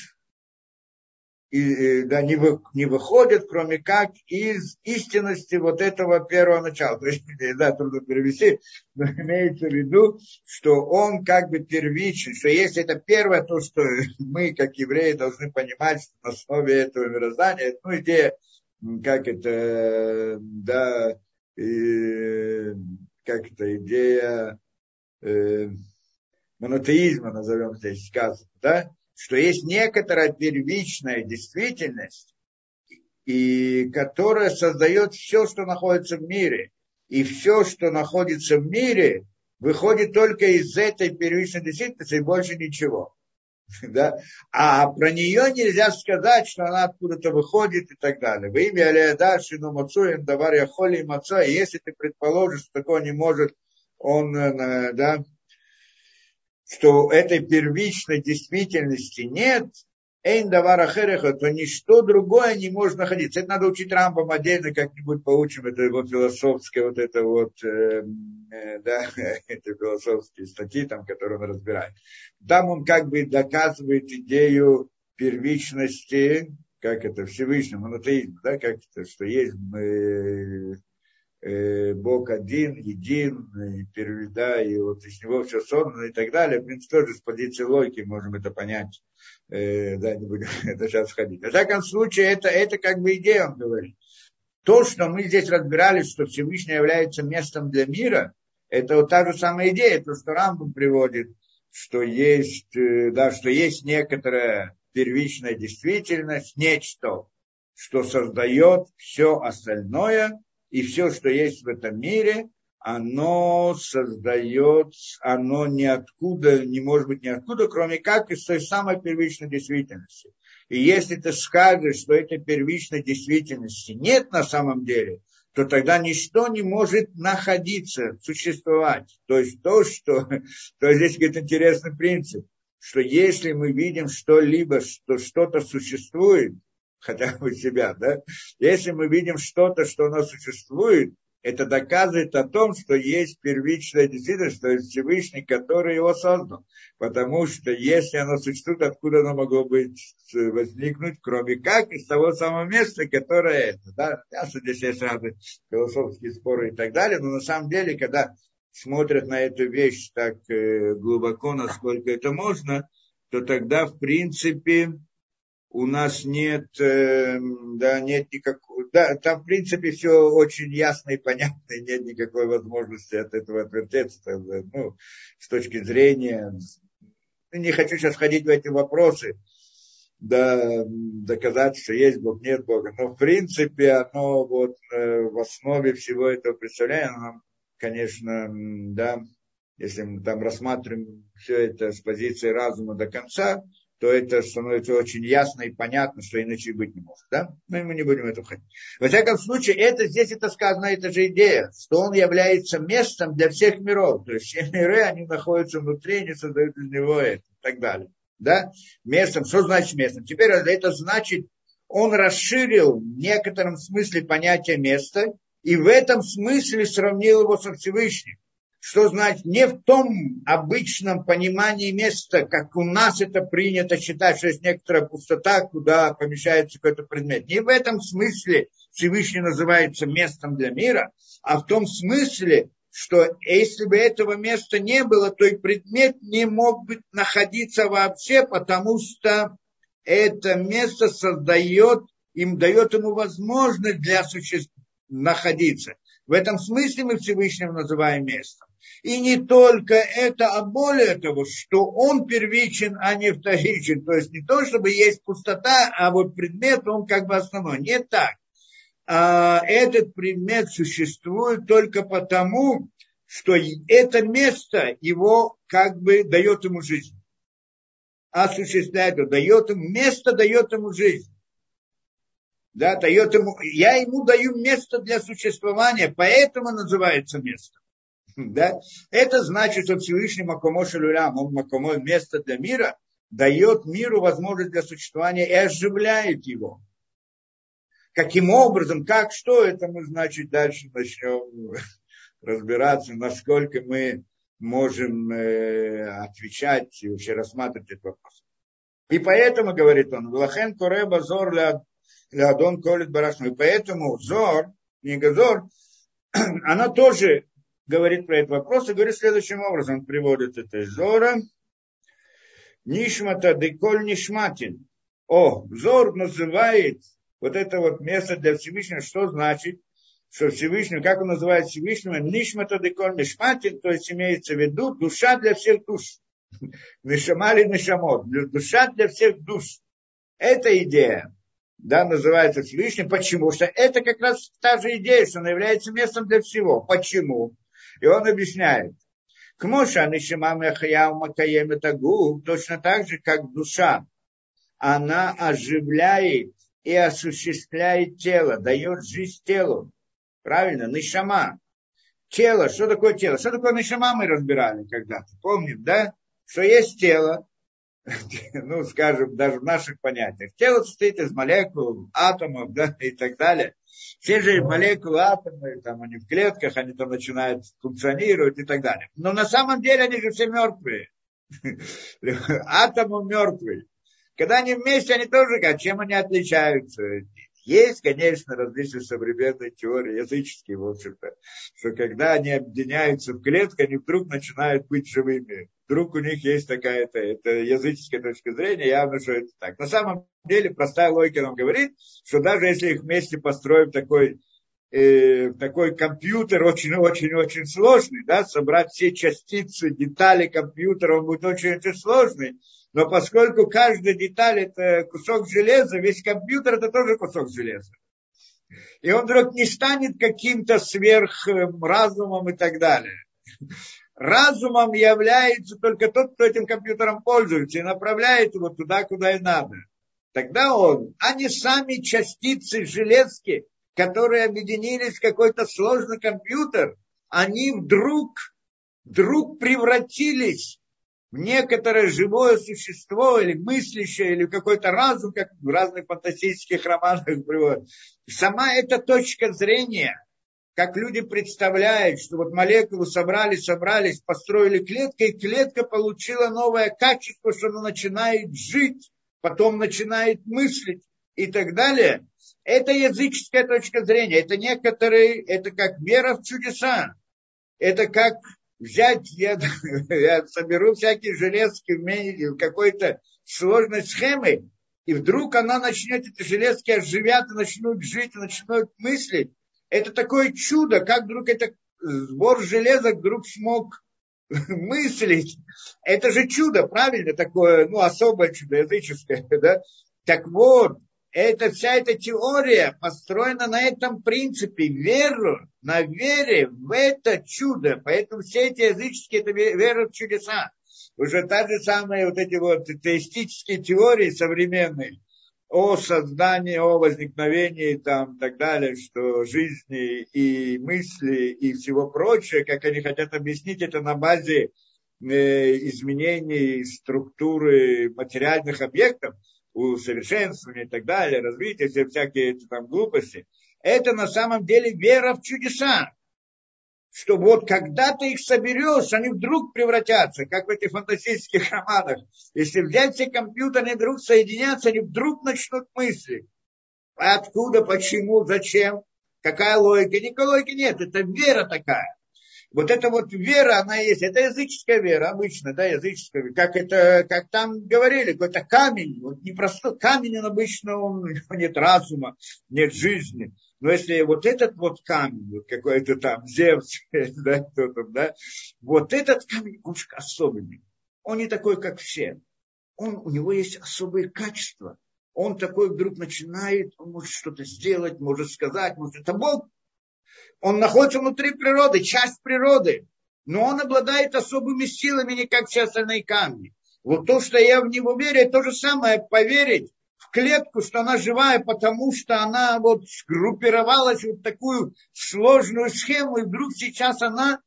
и, да, не, вы, не выходит, кроме как из истинности вот этого первого начала. То есть, да, трудно перевести, но имеется в виду, что он как бы первичен, что если это первое, то, что мы, как евреи, должны понимать что на основе этого мироздания, ну, идея, как это, да, и, как это, идея э, монотеизма, назовем здесь сказано, да, что есть некоторая первичная действительность, и которая создает все, что находится в мире. И все, что находится в мире, выходит только из этой первичной действительности и больше ничего. Да? А про нее нельзя сказать, что она откуда-то выходит и так далее. Во имя Алиадаши, но Мацуин, Давар Яхоли и Маца, если ты предположишь, что такое не может, он, э, да, что этой первичной действительности нет, Эйн давара хереха, то ничто другое не может находиться. Это надо учить Рамбам отдельно, как-нибудь поучим, это его философское, вот это вот, э, э, да, это философские статьи, там, которые он разбирает. Там он как бы доказывает идею первичности, как это, Всевышнего, монотеизма, да, как это, что есть э, Бог один, един, и да, и вот из него все создано и так далее. В принципе, тоже с позиции логики можем это понять э, да, не будем это сейчас входить. В всяком случае, это, это как бы идея, он говорит. То, что мы здесь разбирались, что Всевышний является местом для мира, это вот та же самая идея, то, что Рамбам приводит, что есть, э, да, что есть некоторая первичная действительность, нечто, что создает все остальное, и все, что есть в этом мире, оно создает, оно ниоткуда, не может быть ниоткуда, кроме как из той самой первичной действительности. И если ты скажешь, что этой первичной действительности нет на самом деле, то тогда ничто не может находиться, существовать. То есть то, что... То есть здесь говорит интересный принцип, что если мы видим что-либо, что что-то существует, хотя бы себя, да, если мы видим что-то, что оно существует, это доказывает о том, что есть первичная действительность, то есть Всевышний, который его создал. Потому что если оно существует, откуда оно могло быть, возникнуть, кроме как из того самого места, которое это. Да? Ясно, здесь есть разные философские споры и так далее, но на самом деле, когда смотрят на эту вещь так э, глубоко, насколько это можно, то тогда, в принципе, у нас нет, э, да, нет никакого, да, там в принципе все очень ясно и понятно, и нет никакой возможности от этого отвертеться, ну, с точки зрения, не хочу сейчас ходить в эти вопросы, да, доказать, что есть Бог, нет Бога, но в принципе оно вот э, в основе всего этого представления, оно, конечно, да, если мы там рассматриваем все это с позиции разума до конца, то это становится очень ясно и понятно, что иначе быть не может. Да? Но мы не будем это входить. Во всяком случае, это, здесь это сказано, это же идея, что он является местом для всех миров. То есть все миры, они находятся внутри, не создают из него это и так далее. Да? Местом, что значит местом? Теперь это значит, он расширил в некотором смысле понятие места, и в этом смысле сравнил его со Всевышним что значит не в том обычном понимании места, как у нас это принято считать, что есть некоторая пустота, куда помещается какой-то предмет. Не в этом смысле Всевышний называется местом для мира, а в том смысле, что если бы этого места не было, то и предмет не мог бы находиться вообще, потому что это место создает, им дает ему возможность для существования находиться. В этом смысле мы Всевышнего называем местом. И не только это, а более того, что он первичен, а не вторичен. То есть не то, чтобы есть пустота, а вот предмет, он как бы основной. Не так. А этот предмет существует только потому, что это место его как бы дает ему жизнь. Осуществляет дает ему, место дает ему жизнь. Да, дает ему, я ему даю место для существования, поэтому называется место. Да? Это значит, что Всевышний Макомо Шалюлям, он Макомо место для мира, дает миру возможность для существования и оживляет его. Каким образом, как, что, это мы, значит, дальше начнем разбираться, насколько мы можем э, отвечать и вообще рассматривать этот вопрос. И поэтому, говорит он, Влахен Кореба Зор Леадон Колит Барашну. И поэтому Зор, книга Зор, она тоже говорит про этот вопрос и говорит следующим образом. Он приводит это из Зора. Нишмата деколь нишматин. О, Зор называет вот это вот место для Всевышнего, что значит, что Всевышний, как он называет Всевышнего, нишмата деколь нишматин, то есть имеется в виду душа для всех душ. Нишамали нишамот, душа для всех душ. Это идея да, называется Всевышним. Почему? Что это как раз та же идея, что она является местом для всего. Почему? И он объясняет. К Моша Нишимам Яхаяу Макаем это губ, точно так же, как душа, она оживляет и осуществляет тело, дает жизнь телу. Правильно? Нишама. Тело. Что такое тело? Что такое нишама мы разбирали когда-то. Помним, да? Что есть тело, ну, скажем, даже в наших понятиях. Тело состоит из молекул, атомов, да, и так далее. Все же молекулы, атомы, там они в клетках, они там начинают функционировать и так далее. Но на самом деле они же все мертвые. Атомы мертвые. Когда они вместе, они тоже, как, чем они отличаются? Есть, конечно, различные современные теории, языческие, в общем-то, что когда они объединяются в клетку, они вдруг начинают быть живыми. Вдруг у них есть такая-то, это языческая точка зрения, явно, что это так. На самом деле, простая логика нам говорит, что даже если их вместе построим такой э, такой компьютер очень-очень-очень сложный, да, собрать все частицы, детали компьютера, он будет очень-очень сложный, но поскольку каждая деталь это кусок железа, весь компьютер это тоже кусок железа. И он вдруг не станет каким-то сверхразумом и так далее. Разумом является только тот, кто этим компьютером пользуется и направляет его туда, куда и надо. Тогда он, а не сами частицы железки, которые объединились в какой-то сложный компьютер, они вдруг, вдруг превратились некоторое живое существо или мыслящее, или какой-то разум, как в разных фантастических романах приводят. Сама эта точка зрения, как люди представляют, что вот молекулы собрались, собрались, построили клетку, и клетка получила новое качество, что она начинает жить, потом начинает мыслить и так далее. Это языческая точка зрения. Это некоторые, это как вера в чудеса. Это как взять, я, я соберу всякие железки в какой-то сложной схемы, и вдруг она начнет, эти железки оживят, и начнут жить, начнут мыслить. Это такое чудо, как вдруг это сбор железок вдруг смог мыслить. Это же чудо, правильно, такое, ну, особое чудо, языческое, да? Так вот, это, вся эта теория построена на этом принципе, веру, на вере в это чудо. Поэтому все эти языческие, это вера в чудеса. Уже та же самая вот эти вот теистические теории современные о создании, о возникновении там так далее, что жизни и мысли и всего прочее, как они хотят объяснить это на базе э, изменений структуры материальных объектов – усовершенствования и так далее, развития, все всякие там глупости, это на самом деле вера в чудеса. Что вот когда ты их соберешь, они вдруг превратятся, как в этих фантастических романах. Если взять все компьютеры, они вдруг соединятся, они вдруг начнут мыслить. Откуда, почему, зачем, какая логика. Никакой логики нет, это вера такая. Вот эта вот вера, она есть, это языческая вера, обычно, да, языческая, как это, как там говорили, какой-то камень, вот не простой камень, он обычно, он, нет разума, нет жизни. Но если вот этот вот камень, вот какой-то там Зевс, да, кто там, да, вот этот камень, он особенный. Он не такой, как все. Он, у него есть особые качества. Он такой вдруг начинает, он может что-то сделать, может сказать, может, это Бог он находится внутри природы, часть природы. Но он обладает особыми силами, не как все остальные камни. Вот то, что я в него верю, то же самое поверить в клетку, что она живая, потому что она вот сгруппировалась в такую сложную схему, и вдруг сейчас она,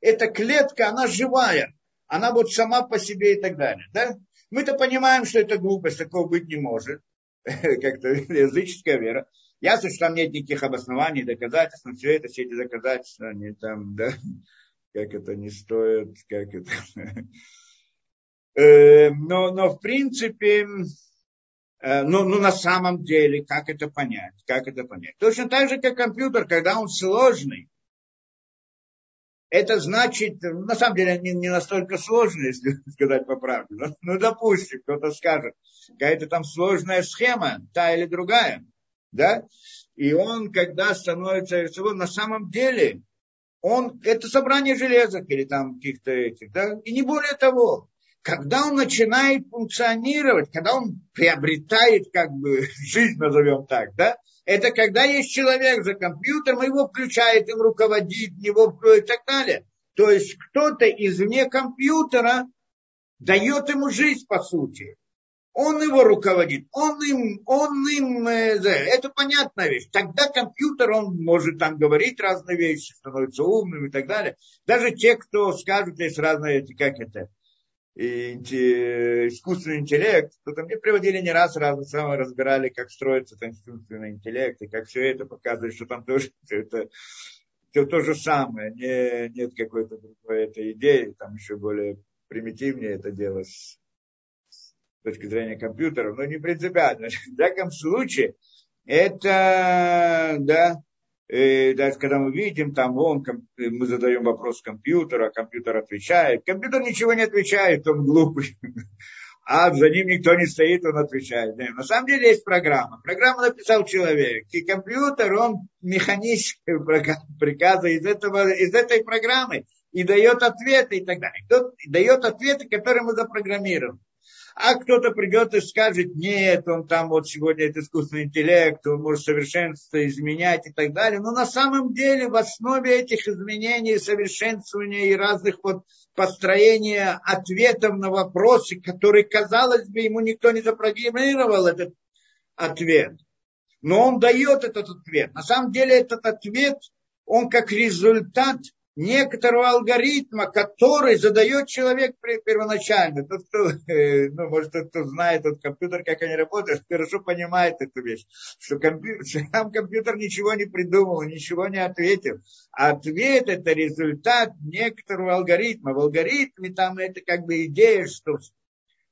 эта клетка, она живая. Она вот сама по себе и так далее. Да? Мы-то понимаем, что это глупость, такого быть не может. Как-то языческая вера. Ясно, что там нет никаких обоснований, доказательств, но все это, все эти доказательства, они там, да, как это не стоит, как это... Э, но, но в принципе, ну, ну на самом деле, как это понять? Как это понять? Точно так же, как компьютер, когда он сложный, это значит, на самом деле, не, не настолько сложно, если сказать по правде. Но, ну, допустим, кто-то скажет, какая-то там сложная схема, та или другая да, и он, когда становится рисовым, на самом деле, он, это собрание железок или там каких-то этих, да, и не более того. Когда он начинает функционировать, когда он приобретает как бы жизнь, назовем так, да, это когда есть человек за компьютером, его включает, им руководит, него и так далее. То есть кто-то извне компьютера дает ему жизнь, по сути. Он его руководит, он им, он им, э, это понятная вещь. Тогда компьютер, он может там говорить разные вещи, становится умным и так далее. Даже те, кто скажут, есть разные, как это, искусственный интеллект, то там мне приводили не раз, раз самое разбирали, как строится там искусственный интеллект, и как все это показывает, что там тоже это, это то же самое, не, нет какой-то другой этой идеи, там еще более примитивнее это дело с, с точки зрения компьютера, но не принципиально. В всяком случае, это, да, и даже когда мы видим, там он, мы задаем вопрос компьютеру, а компьютер отвечает. Компьютер ничего не отвечает, он глупый. А за ним никто не стоит, он отвечает. На самом деле есть программа. Программу написал человек. И компьютер, он механические приказы из, этого, из этой программы и дает ответы и так далее. Тот дает ответы, которые мы запрограммируем. А кто-то придет и скажет, нет, он там вот сегодня это искусственный интеллект, он может совершенствовать, изменять и так далее. Но на самом деле в основе этих изменений, совершенствования и разных вот построения ответов на вопросы, которые, казалось бы, ему никто не запрограммировал этот ответ. Но он дает этот ответ. На самом деле этот ответ, он как результат некоторого алгоритма, который задает человек первоначально. Тот, кто, э, ну, может, тот, кто знает этот компьютер, как они работают, хорошо понимает эту вещь, что компьютер, сам компьютер ничего не придумал, ничего не ответил. Ответ – это результат некоторого алгоритма. В алгоритме там это как бы идея, что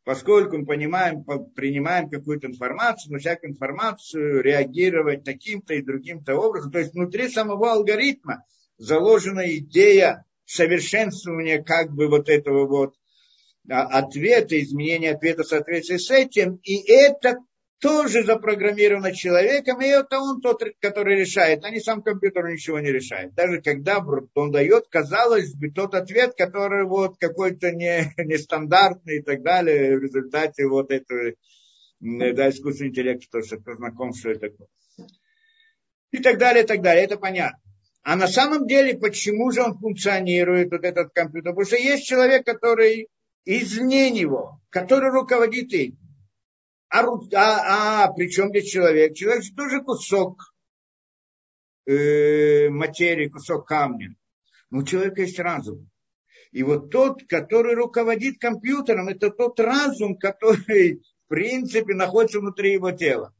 поскольку мы понимаем, принимаем какую-то информацию, на всякую информацию реагировать таким-то и другим-то образом. То есть внутри самого алгоритма заложена идея совершенствования как бы вот этого вот ответа, изменения ответа в соответствии с этим. И это тоже запрограммировано человеком, и это он тот, который решает, а не сам компьютер ничего не решает. Даже когда он дает, казалось бы, тот ответ, который вот какой-то не, нестандартный и так далее, в результате вот этого да, интеллекта, тоже кто знаком, что это такое. И так далее, и так далее. Это понятно. А на самом деле, почему же он функционирует, вот этот компьютер? Потому что есть человек, который извне него, который руководит этим. А, а, а при чем здесь человек? Человек же тоже кусок э, материи, кусок камня. Но у человека есть разум. И вот тот, который руководит компьютером, это тот разум, который, в принципе, находится внутри его тела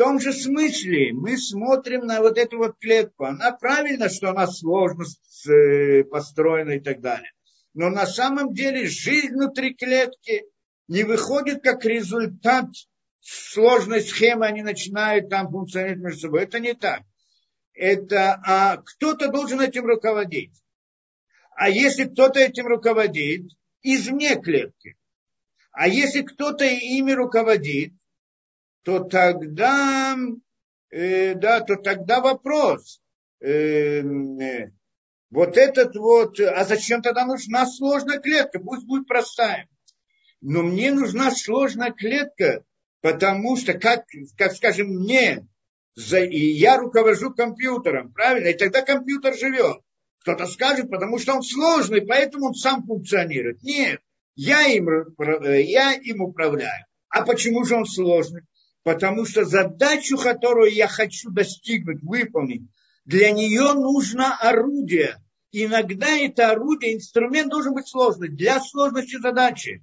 том же смысле мы смотрим на вот эту вот клетку. Она правильно, что она сложно э, построена и так далее. Но на самом деле жизнь внутри клетки не выходит как результат сложной схемы, они начинают там функционировать между собой. Это не так. Это а кто-то должен этим руководить. А если кто-то этим руководит, извне клетки. А если кто-то ими руководит, то тогда, э, да, то тогда вопрос. Э, э, вот этот вот, а зачем тогда нужна сложная клетка? Пусть будет простая. Но мне нужна сложная клетка, потому что, как, как скажем, мне, за, и я руковожу компьютером, правильно? И тогда компьютер живет. Кто-то скажет, потому что он сложный, поэтому он сам функционирует. Нет, я им, э, я им управляю. А почему же он сложный? Потому что задачу, которую я хочу достигнуть, выполнить, для нее нужно орудие. Иногда это орудие, инструмент должен быть сложный для сложности задачи.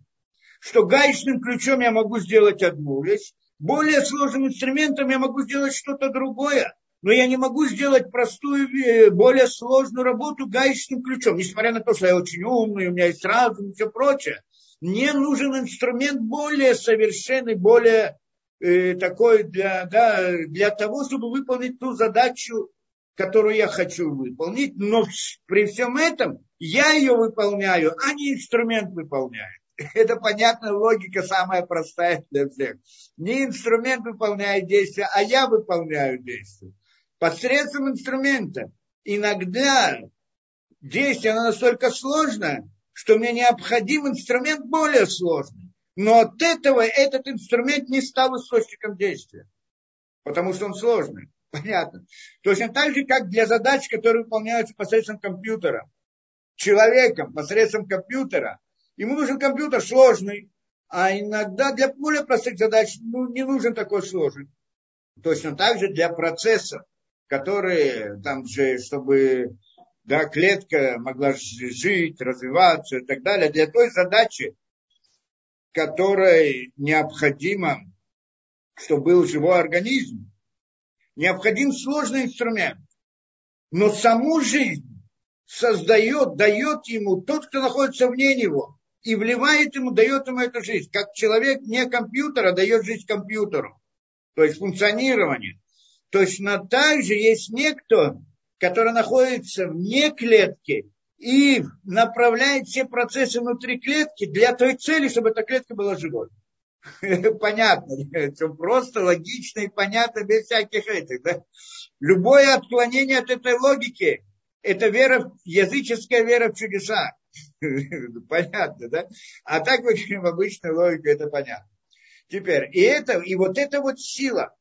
Что гаечным ключом я могу сделать одну вещь, более сложным инструментом я могу сделать что-то другое. Но я не могу сделать простую, э, более сложную работу гаечным ключом. Несмотря на то, что я очень умный, у меня есть разум и все прочее. Мне нужен инструмент более совершенный, более э, такой для, да, для того, чтобы выполнить ту задачу, которую я хочу выполнить, но при всем этом я ее выполняю, а не инструмент выполняет. Это понятная логика, самая простая для всех. Не инструмент выполняет действие, а я выполняю действие. Посредством инструмента. Иногда действие оно настолько сложное, что мне необходим инструмент более сложный. Но от этого этот инструмент не стал источником действия, потому что он сложный. Понятно. Точно так же, как для задач, которые выполняются посредством компьютера. человеком посредством компьютера. Ему нужен компьютер сложный, а иногда для более простых задач ну, не нужен такой сложный. Точно так же для процессов, которые там же, чтобы да, клетка могла жить, развиваться и так далее, для той задачи, которой необходимо, чтобы был живой организм, необходим сложный инструмент. Но саму жизнь создает, дает ему тот, кто находится вне него, и вливает ему, дает ему эту жизнь. Как человек не компьютера дает жизнь компьютеру, то есть функционирование. Точно так же есть некто, который находится вне клетки и направляет все процессы внутри клетки для той цели, чтобы эта клетка была живой. Понятно, это просто логично и понятно без всяких этих. Да? Любое отклонение от этой логики – это вера, языческая вера в чудеса. Понятно, да? А так в обычной логике это понятно. Теперь, и, это, и вот эта вот сила,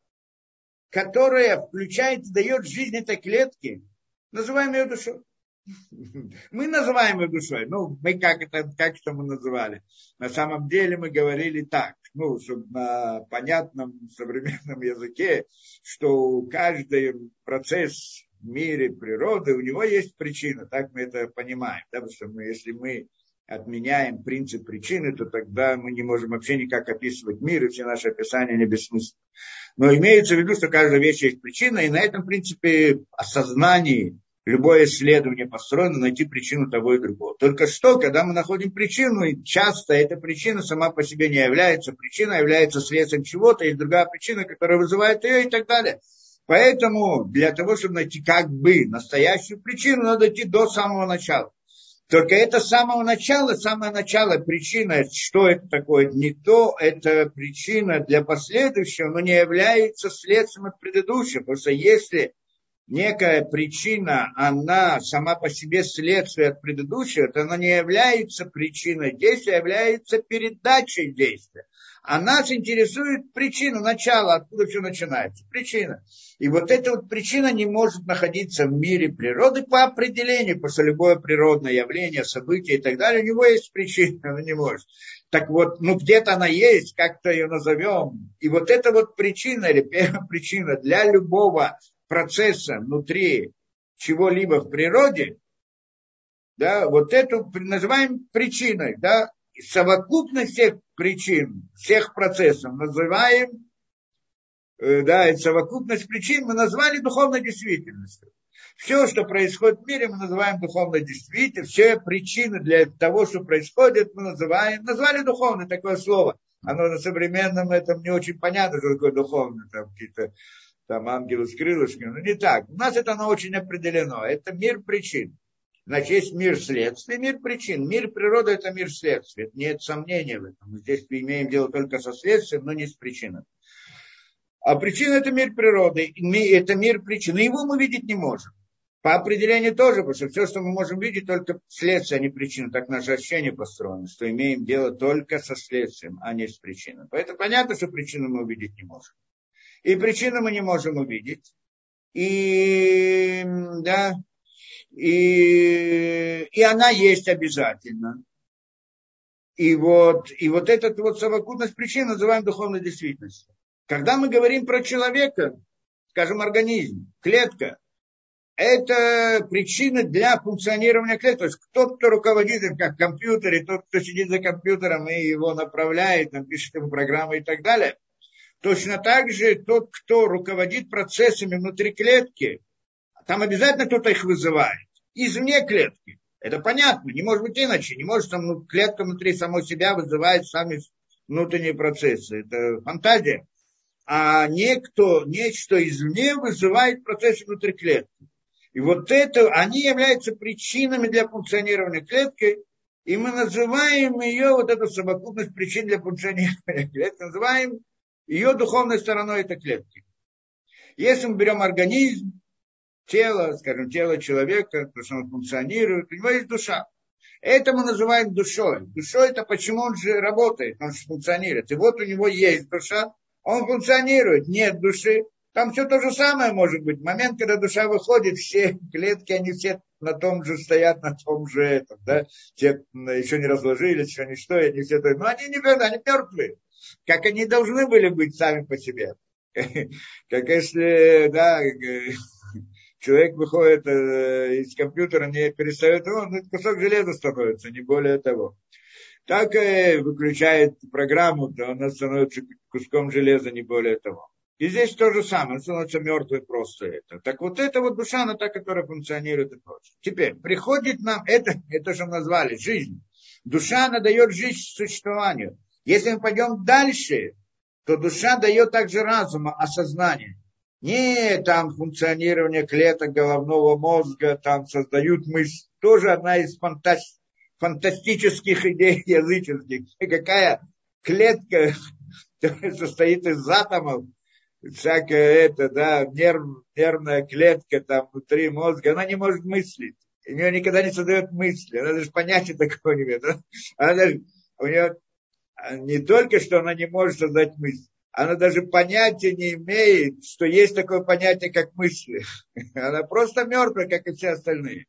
которая включает, дает жизнь этой клетке, называем ее душой. Мы называем ее душой. Ну, мы как это, как что мы называли? На самом деле мы говорили так, ну, чтобы на понятном современном языке, что каждый процесс в мире природы, у него есть причина, так мы это понимаем. Да? Потому что мы, если мы отменяем принцип причины, то тогда мы не можем вообще никак описывать мир, и все наши описания не бессмысленны. Но имеется в виду, что каждая вещь есть причина, и на этом принципе осознании любое исследование построено найти причину того и другого. Только что, когда мы находим причину, и часто эта причина сама по себе не является причиной, а является следствием чего-то, или другая причина, которая вызывает ее и так далее. Поэтому для того, чтобы найти как бы настоящую причину, надо идти до самого начала. Только это с самого начала, самое начало, причина, что это такое, не то, это причина для последующего, но не является следствием от предыдущего. Потому что если некая причина, она сама по себе следствие от предыдущего, то она не является причиной действия, а является передачей действия. А нас интересует причина, начало, откуда все начинается. Причина. И вот эта вот причина не может находиться в мире природы по определению, потому что любое природное явление, событие и так далее, у него есть причина, она не может. Так вот, ну где-то она есть, как-то ее назовем. И вот эта вот причина, или первая причина для любого процесса внутри чего-либо в природе, да, вот эту называем причиной, да, совокупность всех причин, всех процессов называем, э, да, и совокупность причин мы назвали духовной действительностью. Все, что происходит в мире, мы называем духовной действительностью. Все причины для того, что происходит, мы называем, назвали духовное такое слово. Оно на современном этом не очень понятно, что такое духовное, там какие-то там ангелы с крылышками. Но не так. У нас это оно очень определено. Это мир причин. Значит, есть мир следствий, мир причин. Мир природы – это мир следствий. Нет сомнения в этом. Мы здесь имеем дело только со следствием, но не с причиной. А причина – это мир природы, это мир причин. И его мы видеть не можем. По определению тоже, потому что все, что мы можем видеть, только следствие, а не причина. Так наше ощущение построено, что имеем дело только со следствием, а не с причиной. Поэтому понятно, что причину мы увидеть не можем. И причину мы не можем увидеть. И, да, и, и она есть обязательно. И вот, и вот эта вот совокупность причин называем духовной действительностью. Когда мы говорим про человека, скажем, организм, клетка, это причина для функционирования клетки. То есть тот, кто руководит им как в компьютере, тот, кто сидит за компьютером и его направляет, там, пишет ему программы и так далее. Точно так же тот, кто руководит процессами внутри клетки, там обязательно кто-то их вызывает. Извне клетки. Это понятно, не может быть иначе. Не может там ну, клетка внутри самой себя вызывать сами внутренние процессы. Это фантазия. А некто, нечто извне вызывает процессы внутри клетки. И вот это, они являются причинами для функционирования клетки, и мы называем ее, вот эту совокупность причин для функционирования клетки, называем ее духовной стороной этой клетки. Если мы берем организм, тело, скажем, тело человека, то, что он функционирует, у него есть душа. Это мы называем душой. Душой это почему он же работает, он же функционирует. И вот у него есть душа, он функционирует. Нет души, Там все то же самое может быть. Момент, когда душа выходит, все клетки, они все на том же стоят, на том же этом, да. Те еще не разложились, еще не что, они все то. Но они не они мертвые. Как они должны были быть сами по себе. Как если, да, человек выходит э, из компьютера, не перестает, он кусок железа становится, не более того. Так и выключает программу, то она становится куском железа, не более того. И здесь то же самое, становится мертвый просто это. Так вот это вот душа, она та, которая функционирует и прочее. Теперь, приходит нам, это, это что назвали, жизнь. Душа, она дает жизнь существованию. Если мы пойдем дальше, то душа дает также разума, осознание. Не там функционирование клеток головного мозга, там создают мысль. Тоже одна из фантастик фантастических идей языческих. Какая клетка состоит из атомов, всякая это, да, нерв, нервная клетка там внутри мозга, она не может мыслить. У нее никогда не создает мысли. Она даже понятия такого не имеет. Она даже, у нее не только, что она не может создать мысль, она даже понятия не имеет, что есть такое понятие, как мысли. Она просто мертвая, как и все остальные.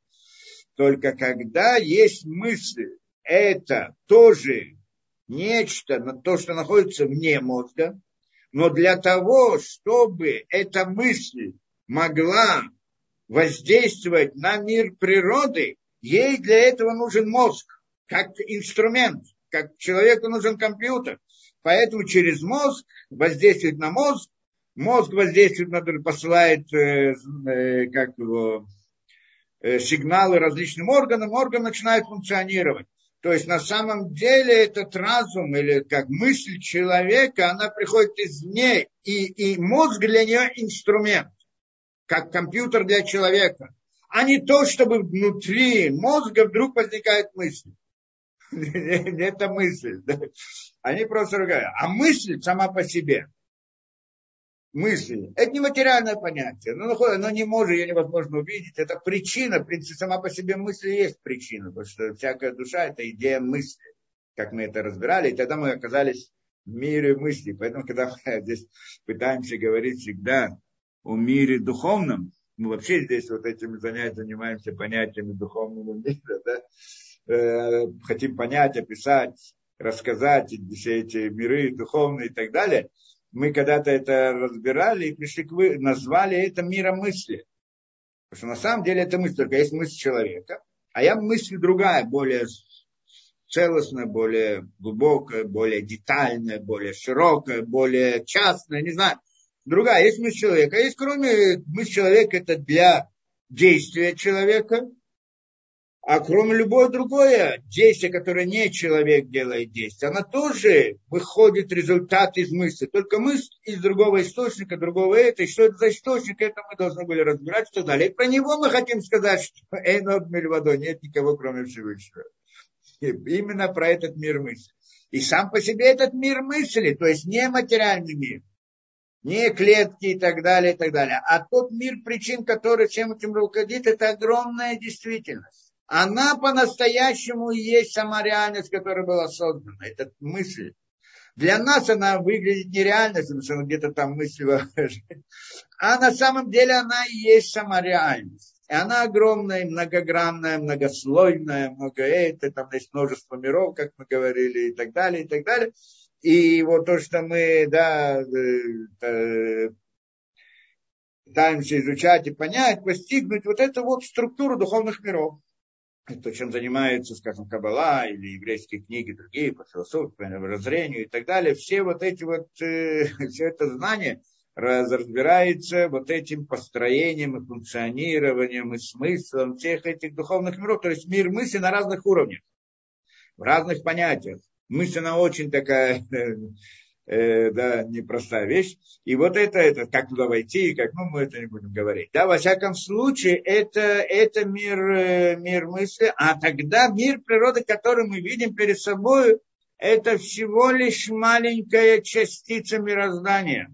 Только когда есть мысли, это тоже нечто, то, что находится вне мозга, но для того, чтобы эта мысль могла воздействовать на мир природы, ей для этого нужен мозг, как инструмент, как человеку нужен компьютер. Поэтому через мозг воздействует на мозг, мозг воздействует на, посылает, э, э, как его, Э, сигналы различным органам, орган начинает функционировать. То есть на самом деле этот разум или как мысль человека, она приходит извне, и, и мозг для нее инструмент, как компьютер для человека, а не то, чтобы внутри мозга вдруг возникает мысль. Это мысль. Они просто ругают. А мысль сама по себе мысли. Это не материальное понятие. Но оно не может, ее невозможно увидеть. Это причина. В принципе, сама по себе мысль есть причина. Потому что всякая душа – это идея мысли. Как мы это разбирали. И тогда мы оказались в мире мыслей. Поэтому, когда мы здесь пытаемся говорить всегда о мире духовном, мы вообще здесь вот этими занятиями занимаемся понятиями духовного мира, да? Э, хотим понять, описать, рассказать все эти миры духовные и так далее – мы когда-то это разбирали и пришли к вы, назвали это миром мысли. Потому что на самом деле это мысль, только есть мысль человека, а я мысль другая, более целостная, более глубокая, более детальная, более широкая, более частная, не знаю. Другая, есть мысль человека. Есть кроме мысль человека, это для действия человека, а кроме любое другое действие, которое не человек делает действие, она тоже выходит результат из мысли. Только мысль из другого источника, другого это. И что это за источник, это мы должны были разбирать, что далее. И про него мы хотим сказать, что Эйнод Мельвадо, нет никого, кроме Всевышнего. И именно про этот мир мысли. И сам по себе этот мир мысли, то есть не материальный мир, не клетки и так далее, и так далее, а тот мир причин, который всем этим руководит, это огромная действительность она по-настоящему и есть сама реальность, которая была создана. Это мысль. Для нас она выглядит нереальностью, потому что она где-то там мысль А на самом деле она и есть сама реальность. И она огромная, многогранная, многослойная, много это, там есть множество миров, как мы говорили, и так далее, и так далее. И вот то, что мы, да, э, э, пытаемся изучать и понять, постигнуть вот эту вот структуру духовных миров то, чем занимается, скажем, Кабала или еврейские книги, другие по философии, по мировоззрению и так далее, все вот эти вот, э, все это знание разбирается вот этим построением и функционированием и смыслом всех этих духовных миров, то есть мир мысли на разных уровнях, в разных понятиях. Мысль, она очень такая э, да, непростая вещь. И вот это, это, как туда войти, как, ну, мы это не будем говорить. Да, во всяком случае, это, это мир, э, мир мысли, а тогда мир природы, который мы видим перед собой, это всего лишь маленькая частица мироздания.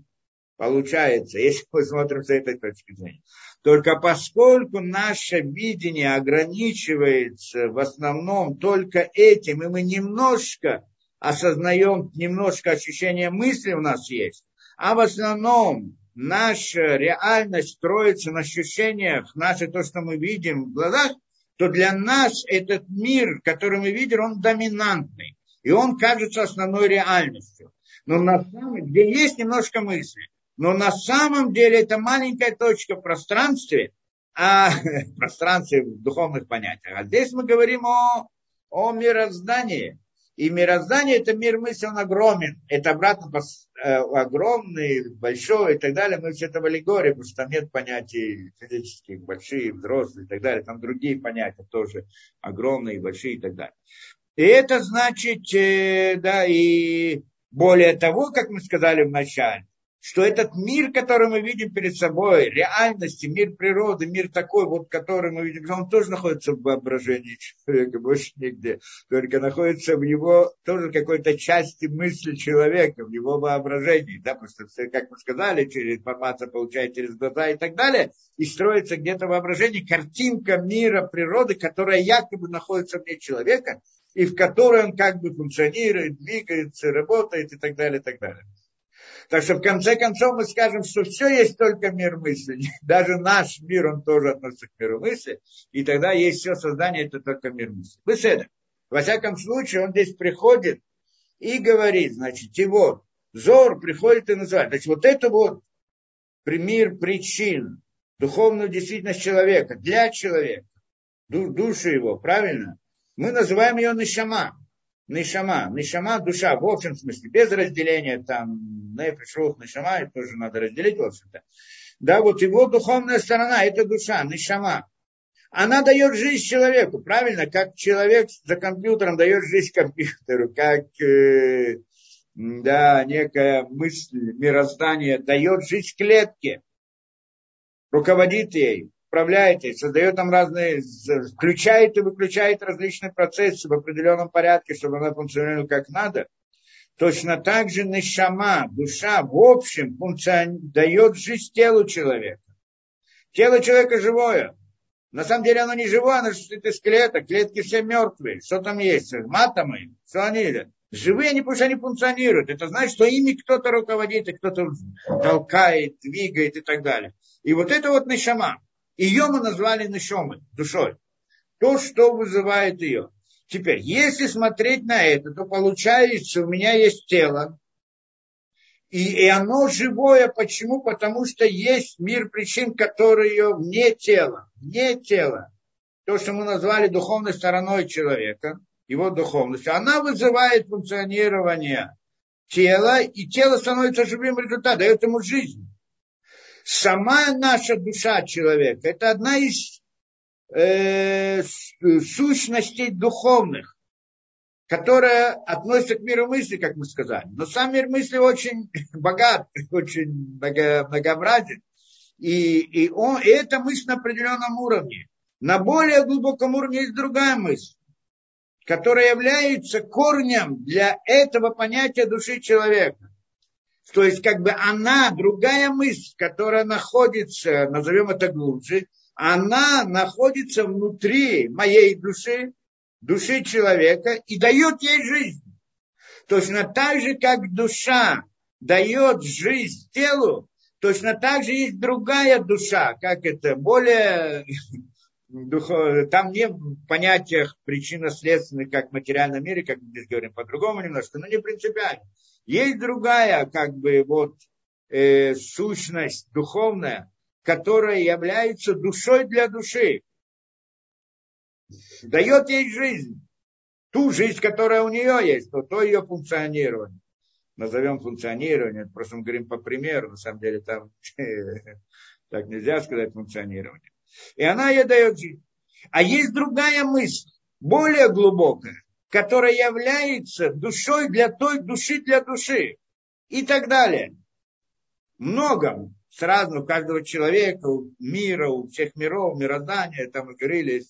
Получается, если мы смотрим с этой точки зрения. Только поскольку наше видение ограничивается в основном только этим, и мы немножко осознаем немножко ощущение мысли у нас есть, а в основном наша реальность строится на ощущениях, наше то, что мы видим в глазах, то для нас этот мир, который мы видим, он доминантный. И он кажется основной реальностью. Но на самом деле, есть немножко мысли, но на самом деле это маленькая точка в пространстве, а, пространстве в духовных понятиях. А здесь мы говорим о, о мироздании. И мироздание – это мир мысли, он огромен. Это обратно э, огромный, большой и так далее. Мы все это в аллегории, потому что там нет понятий физических, большие, взрослые и так далее. Там другие понятия тоже огромные, большие и так далее. И это значит, э, да, и более того, как мы сказали в начале, что этот мир, который мы видим перед собой, реальности, мир природы, мир такой, вот, который мы видим, он тоже находится в воображении человека, больше нигде. Только находится в его тоже какой-то части мысли человека, в его воображении. Да, просто, как мы сказали, через информация получает через глаза и так далее, и строится где-то воображение, картинка мира природы, которая якобы находится вне человека, и в которой он как бы функционирует, двигается, работает и так далее, и так далее. Так что в конце концов мы скажем, что все есть только мир мысли. Даже наш мир, он тоже относится к миру мысли. И тогда есть все создание, это только мир мысли. Беседа. Во всяком случае, он здесь приходит и говорит, значит, вот, Зор приходит и называет. Значит, вот это вот мир причин, духовную действительность человека, для человека, душу его, правильно? Мы называем ее Нишама. Нишама. Нишама – душа, в общем смысле, без разделения там Нефиш, Рух, Нишама, это тоже надо разделить, в общем-то. Да, вот его духовная сторона – это душа, Нишама. Она дает жизнь человеку, правильно? Как человек за компьютером дает жизнь компьютеру, как э, да, некая мысль, мироздание дает жизнь клетке, руководит ей, управляет ей, создает там разные, включает и выключает различные процессы в определенном порядке, чтобы она функционировала как надо – Точно так же нишама, душа, в общем, функцион... дает жизнь телу человека. Тело человека живое. На самом деле оно не живое, оно состоит из клеток. Клетки все мертвые. Что там есть? Матомы, что они? Живые они, потому что они функционируют. Это значит, что ими кто-то руководит, и кто-то толкает, двигает и так далее. И вот это вот нишама. Ее мы назвали нишомой, душой. То, что вызывает ее. Теперь, если смотреть на это, то получается, у меня есть тело, и, и оно живое. Почему? Потому что есть мир причин, которые вне тела. Вне тела. То, что мы назвали духовной стороной человека, его духовностью, она вызывает функционирование тела, и тело становится живым результатом, дает ему жизнь. Сама наша душа человека – это одна из э, сущностей духовных, которая относится к миру мысли, как мы сказали. Но сам мир мысли очень богат, очень многообразен. И, и, он, и эта мысль на определенном уровне. На более глубоком уровне есть другая мысль, которая является корнем для этого понятия души человека. То есть как бы она, другая мысль, которая находится, назовем это глубже, она находится внутри моей души, души человека и дает ей жизнь. Точно так же, как душа дает жизнь телу, точно так же есть другая душа, как это, более там не в понятиях причинно-следственных, как в материальном мире, как мы здесь говорим по-другому немножко, но не принципиально. Есть другая, как бы, вот, э, сущность духовная, которая является душой для души. Дает ей жизнь. Ту жизнь, которая у нее есть, то, то ее функционирование. Назовем функционирование, просто мы говорим по примеру, на самом деле там так нельзя сказать функционирование. И она ей дает жизнь. А есть другая мысль, более глубокая, которая является душой для той души для души. И так далее. Многом сразу у каждого человека, у мира, у всех миров, мироздания, там говорили,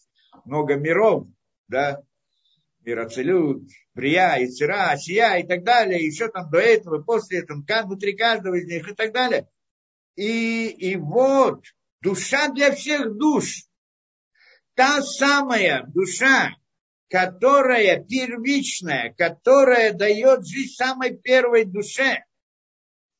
много миров, да, мир Ацелют, Брия, Ицера, Асия и так далее, еще там до этого, после этого, внутри каждого из них и так далее. И, и вот душа для всех душ, та самая душа, которая первичная, которая дает жизнь самой первой душе,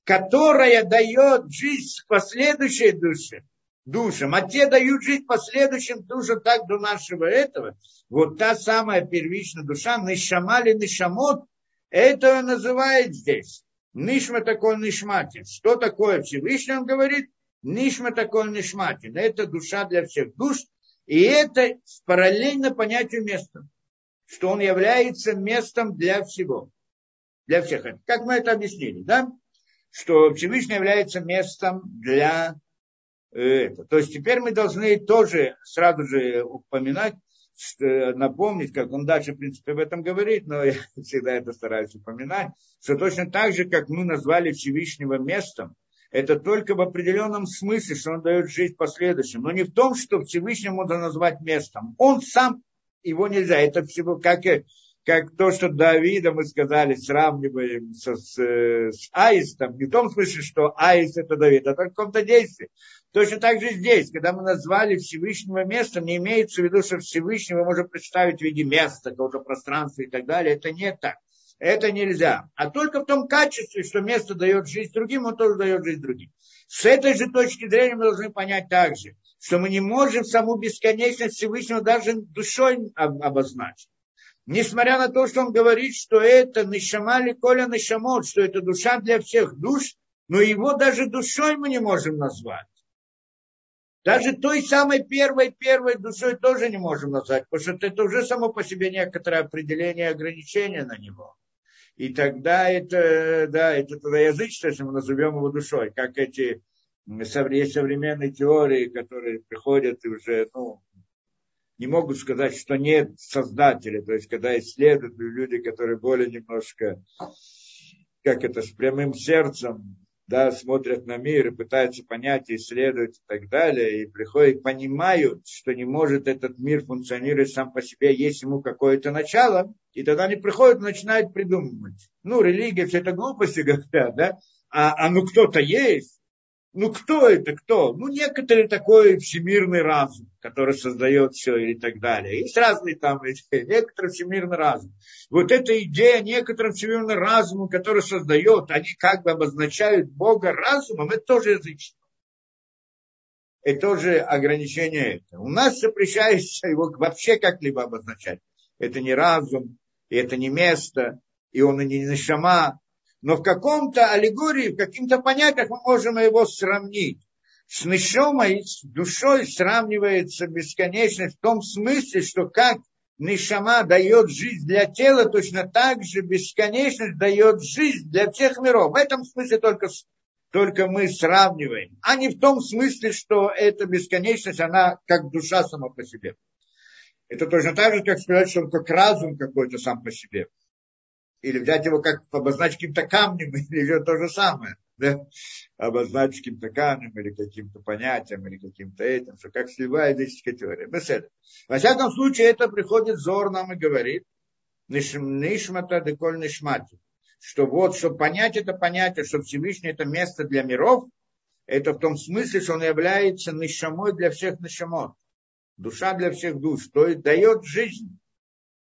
которая дает жизнь последующей душе, душам, а те дают жизнь последующим душам так до нашего этого. Вот та самая первичная душа, нишамали нишамот, это называет здесь. Нишма такой нишматин. Что такое Всевышний, он говорит, нишма такой нишматин. Это душа для всех душ, и это параллельно понятию места, что он является местом для всего, для всех. Как мы это объяснили, да? Что Всевышний является местом для это. То есть теперь мы должны тоже сразу же упоминать, напомнить, как он дальше, в принципе, об этом говорит, но я всегда это стараюсь упоминать, что точно так же, как мы назвали Всевышнего местом, это только в определенном смысле, что он дает жизнь последующим, но не в том, что Всевышнего можно назвать местом. Он сам, его нельзя, это всего как, как то, что Давида, мы сказали, сравниваем со, с, с аистом, не в том смысле, что аист это Давид, а только в каком-то действии. Точно так же здесь, когда мы назвали Всевышнего местом, не имеется в виду, что Всевышнего можно представить в виде места, какого-то пространства и так далее. Это не так. Это нельзя. А только в том качестве, что место дает жизнь другим, он тоже дает жизнь другим. С этой же точки зрения мы должны понять также, что мы не можем саму бесконечность Всевышнего даже душой обозначить. Несмотря на то, что он говорит, что это нишамали коля нишамот, что это душа для всех душ, но его даже душой мы не можем назвать. Даже той самой первой, первой душой тоже не можем назвать, потому что это уже само по себе некоторое определение ограничения на него. И тогда это, да, это тогда язычество, если мы назовем его душой, как эти современные теории, которые приходят и уже, ну, не могут сказать, что нет создателя. То есть, когда исследуют люди, которые более немножко, как это, с прямым сердцем, да, смотрят на мир и пытаются понять, исследовать и так далее, и приходят, понимают, что не может этот мир функционировать сам по себе, есть ему какое-то начало, и тогда они приходят и начинают придумывать. Ну, религия, все это глупости говорят, да, а, а ну кто-то есть, ну кто это, кто? Ну некоторый такой всемирный разум, который создает все и так далее. Есть разные там, некоторый всемирный разум. Вот эта идея некоторым всемирным разумом, который создает, они как бы обозначают Бога разумом, это тоже язычество. Это тоже ограничение это. У нас запрещается его вообще как-либо обозначать. Это не разум, и это не место, и он и не шама, но в каком-то аллегории, в каких-то понятиях мы можем его сравнить. С нишомой, с душой сравнивается бесконечность в том смысле, что как нишама дает жизнь для тела, точно так же бесконечность дает жизнь для всех миров. В этом смысле только, только мы сравниваем, а не в том смысле, что эта бесконечность, она как душа сама по себе. Это точно так же, как сказать, что он как разум какой-то сам по себе или взять его как обозначить каким-то камнем, или еще то же самое, да? обозначить каким-то камнем, или каким-то понятием, или каким-то этим, что как сливает языческая теория. Беседа. Во всяком случае, это приходит Зор нам и говорит, нишмата деколь нишмати, что вот, чтобы понять это понятие, что Всевышний это место для миров, это в том смысле, что он является нишамой для всех нишамот, душа для всех душ, то есть дает жизнь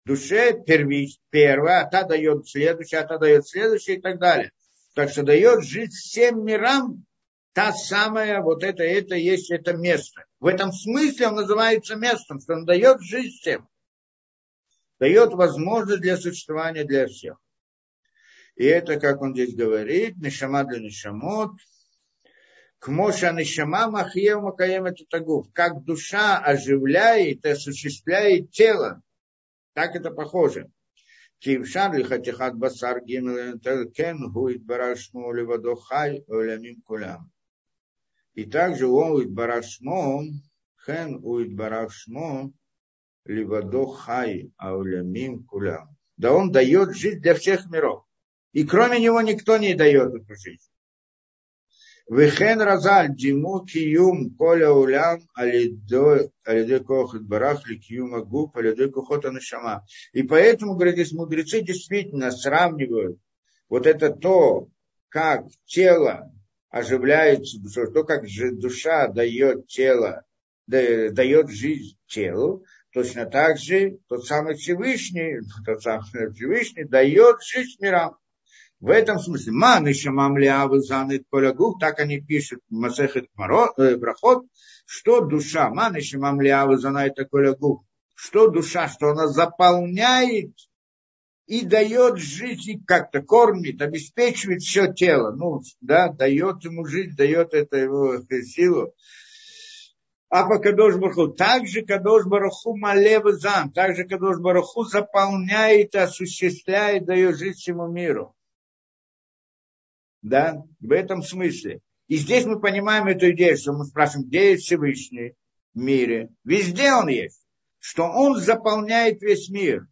душе первич, первая, а та дает следующая, а та дает следующая и так далее. Так что дает жить всем мирам та самая, вот это, это есть это место. В этом смысле он называется местом, что он дает жизнь всем. Дает возможность для существования для всех. И это, как он здесь говорит, нишама для нишамот, к моша нишама махьев макаем это тагув. Как душа оживляет и осуществляет тело, так это похоже. Кившан ли хатихат басар гимел кен гуит барашмо левадо хай олямим кулям. И также он уит барашмо, хен уит барашмо хай аулямим кулям. Да он дает жизнь для всех миров. И кроме него никто не дает эту жизнь. Вехен Разаль Диму Киюм Коля Улям Алидой Кохот Барах Ликиюма Губ Алидой кохот Нашама. И поэтому, говорит, здесь мудрецы действительно сравнивают вот это то, как тело оживляется то, как же душа дает тело, дает жизнь телу, точно так же тот самый Всевышний, тот самый Всевышний дает жизнь мирам. В этом смысле, ман еще мамлиавы занят полягух, так они пишут в Масехет э, Брахот, что душа, ман еще мамлиавы занят полягух, что душа, что она заполняет и дает жизнь как-то, кормит, обеспечивает все тело, ну, да, дает ему жизнь, дает это его силу. А по Кадош Бараху, также Кадош Бараху Малев Зам, также Кадош Бараху заполняет, осуществляет, дает жизнь всему миру. Да, в этом смысле. И здесь мы понимаем эту идею, что мы спрашиваем, где есть Всевышний в мире. Везде он есть. Что он заполняет весь мир.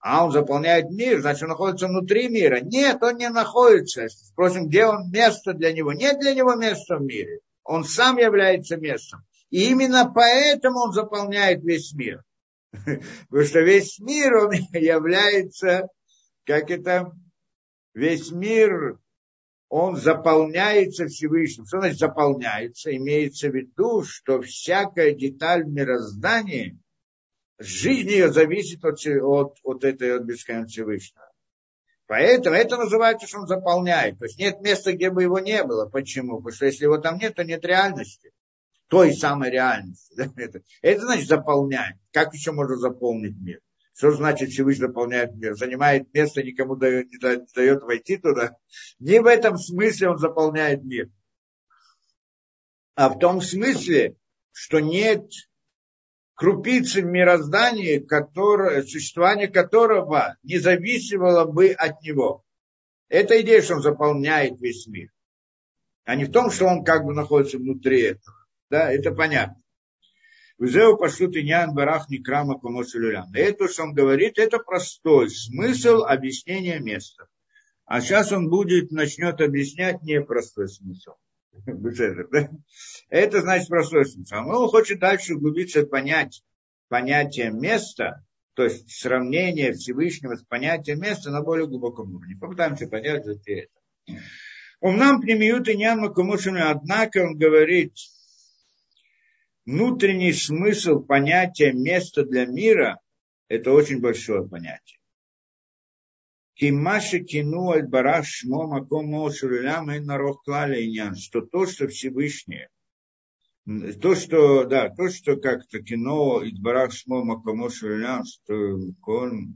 А он заполняет мир, значит, он находится внутри мира. Нет, он не находится. Спросим, где он место для него? Нет для него места в мире. Он сам является местом. И именно поэтому он заполняет весь мир. Потому что весь мир, он является, как это, весь мир он заполняется Всевышним. Что значит заполняется? Имеется в виду, что всякая деталь мироздания, жизнь ее зависит от, от, от этой от бесконечности Всевышнего. Поэтому это называется, что он заполняет. То есть нет места, где бы его не было. Почему? Потому что если его там нет, то нет реальности. Той самой реальности. Это, это значит заполняет. Как еще можно заполнить мир? Что значит Всевышний заполняет мир? Занимает место, никому дает, не дает войти туда. Не в этом смысле он заполняет мир. А в том смысле, что нет крупицы в мироздании, которое, существование которого не зависело бы от него. Это идея, что он заполняет весь мир. А не в том, что он как бы находится внутри этого. Да, это понятно. Везеу пашут иньян барах некрама помосулюлям. Это, что он говорит, это простой смысл объяснения места. А сейчас он будет, начнет объяснять непростой смысл. Это значит простой смысл. А он хочет дальше углубиться понять понятие места, то есть сравнение Всевышнего с понятием места на более глубоком уровне. Попытаемся понять вот это. Он нам примиют и нянма однако он говорит, внутренний смысл понятия места для мира – это очень большое понятие. Кимаши кину аль барах шмо маком шурилям и народ клали что то, что Всевышнее, то, что, да, то, что как-то кино и барах шмо маком шурилям, что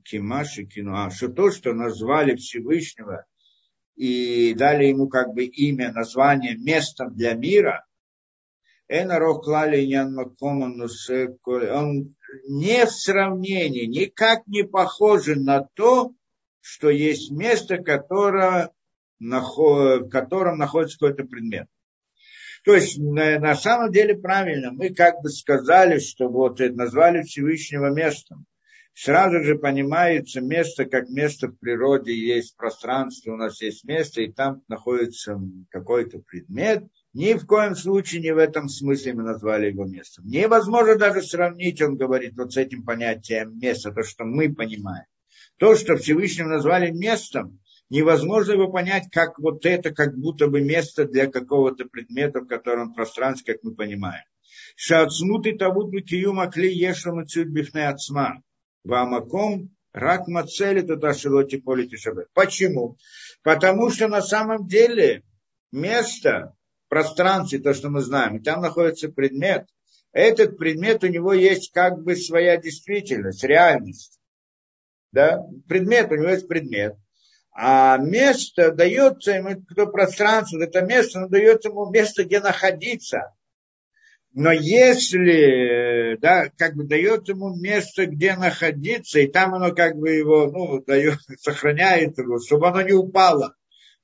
кимаши кино, а что то, что назвали Всевышнего и дали ему как бы имя, название местом для мира – он не в сравнении, никак не похоже на то, что есть место, которое, в котором находится какой-то предмет. То есть на, на самом деле правильно, мы как бы сказали, что вот назвали Всевышнего местом. Сразу же понимается место, как место в природе есть пространство, у нас есть место, и там находится какой-то предмет, ни в коем случае не в этом смысле мы назвали его местом. Невозможно даже сравнить, он говорит, вот с этим понятием места, то, что мы понимаем. То, что Всевышним назвали местом, невозможно его понять, как вот это, как будто бы место для какого-то предмета, в котором пространстве, как мы понимаем. Шацнуты тавут киюма кли ешам бифне ацма. Вамаком рак мацели туда шилоти полити Почему? Потому что на самом деле место, пространстве, то, что мы знаем, и там находится предмет, этот предмет у него есть как бы своя действительность, реальность. Да? Предмет, у него есть предмет. А место дается ему, кто пространство, это место, оно дается ему место, где находиться. Но если, да, как бы дает ему место, где находиться, и там оно как бы его, ну, дает, сохраняет его, чтобы оно не упало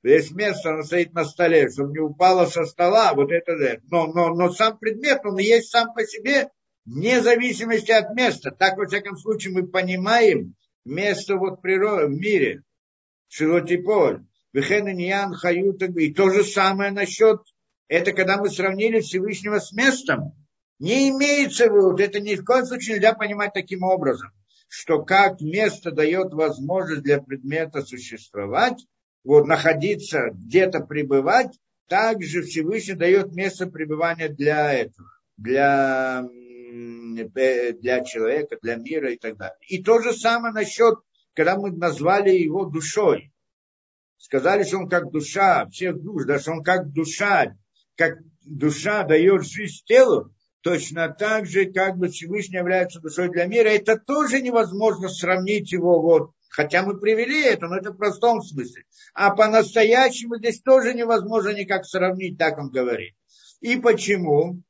есть место, оно стоит на столе, чтобы не упало со стола, вот это, да. Но, но, но сам предмет, он есть сам по себе, вне зависимости от места. Так, во всяком случае, мы понимаем место вот природы, в мире. Шилотиполь. Вехениньян хаютак. И то же самое насчет, это когда мы сравнили Всевышнего с местом. Не имеется в виду, это ни в коем случае нельзя понимать таким образом, что как место дает возможность для предмета существовать, вот, находиться, где-то пребывать, также Всевышний дает место пребывания для этого, для, для человека, для мира и так далее. И то же самое насчет, когда мы назвали его душой. сказали, что он как душа всех душ, да, что он как душа, как душа дает жизнь телу, точно так же, как бы Всевышний является душой для мира, это тоже невозможно сравнить его вот Хотя мы привели это, но это в простом смысле. А по-настоящему здесь тоже невозможно никак сравнить, так он говорит. И почему?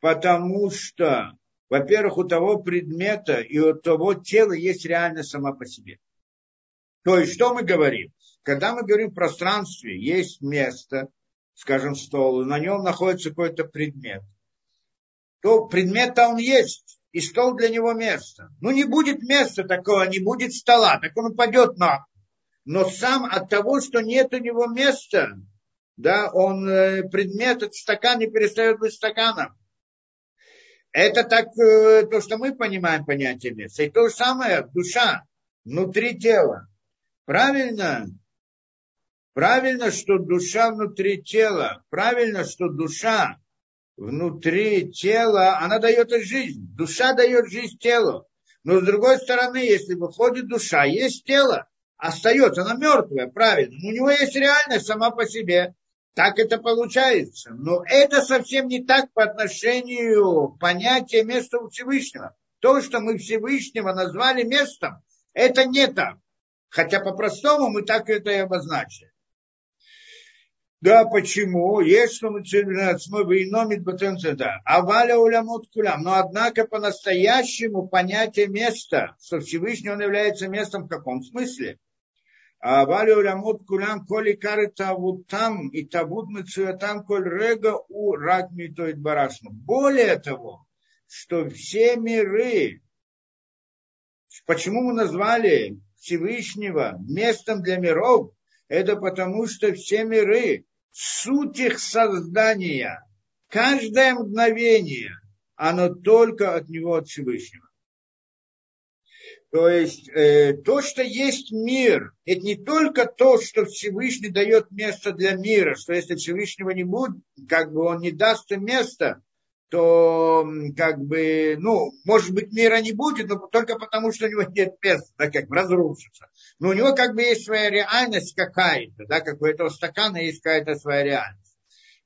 Потому что, во-первых, у того предмета и у того тела есть реальность сама по себе. То есть, что мы говорим? Когда мы говорим в пространстве, есть место, скажем, стол, и на нем находится какой-то предмет, то предмет-то он есть и стол для него место. Ну, не будет места такого, не будет стола, так он упадет на Но сам от того, что нет у него места, да, он, э, предмет, этот стакан не перестает быть стаканом. Это так, э, то, что мы понимаем понятие места. И то же самое душа внутри тела. Правильно? Правильно, что душа внутри тела. Правильно, что душа внутри тела, она дает жизнь. Душа дает жизнь телу. Но с другой стороны, если выходит душа, есть тело, остается, она мертвая, правильно. Но у него есть реальность сама по себе. Так это получается. Но это совсем не так по отношению к понятию места Всевышнего. То, что мы Всевышнего назвали местом, это не так. Хотя по-простому мы так это и обозначили. Да, почему? Есть что мы иномит да. А валя улямут кулям. Но однако по-настоящему понятие места, что Всевышний он является местом в каком смысле? А валя улямут кулям, коли кары тавут там и табут там, коль рега у рак митоид барашну. Более того, что все миры, почему мы назвали Всевышнего местом для миров, это потому, что все миры, суть их создания, каждое мгновение, оно только от него, от Всевышнего. То есть э, то, что есть мир, это не только то, что Всевышний дает место для мира, что если Всевышнего не будет, как бы он не даст им место, то как бы, ну, может быть, мира не будет, но только потому, что у него нет места, да, как разрушится. Но у него как бы есть своя реальность какая-то, да, как у этого стакана есть какая-то своя реальность.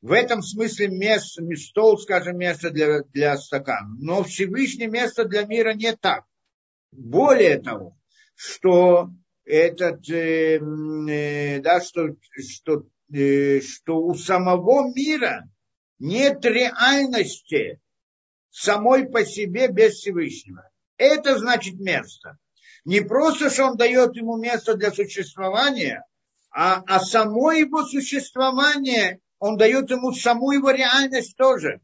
В этом смысле место, стол, скажем, место для, для стакана. Но Всевышнее место для мира не так. Более того, что этот, э, э, да, что, что, э, что у самого мира нет реальности самой по себе без Всевышнего. Это значит место. Не просто, что он дает ему место для существования, а, а само его существование, он дает ему саму его реальность тоже.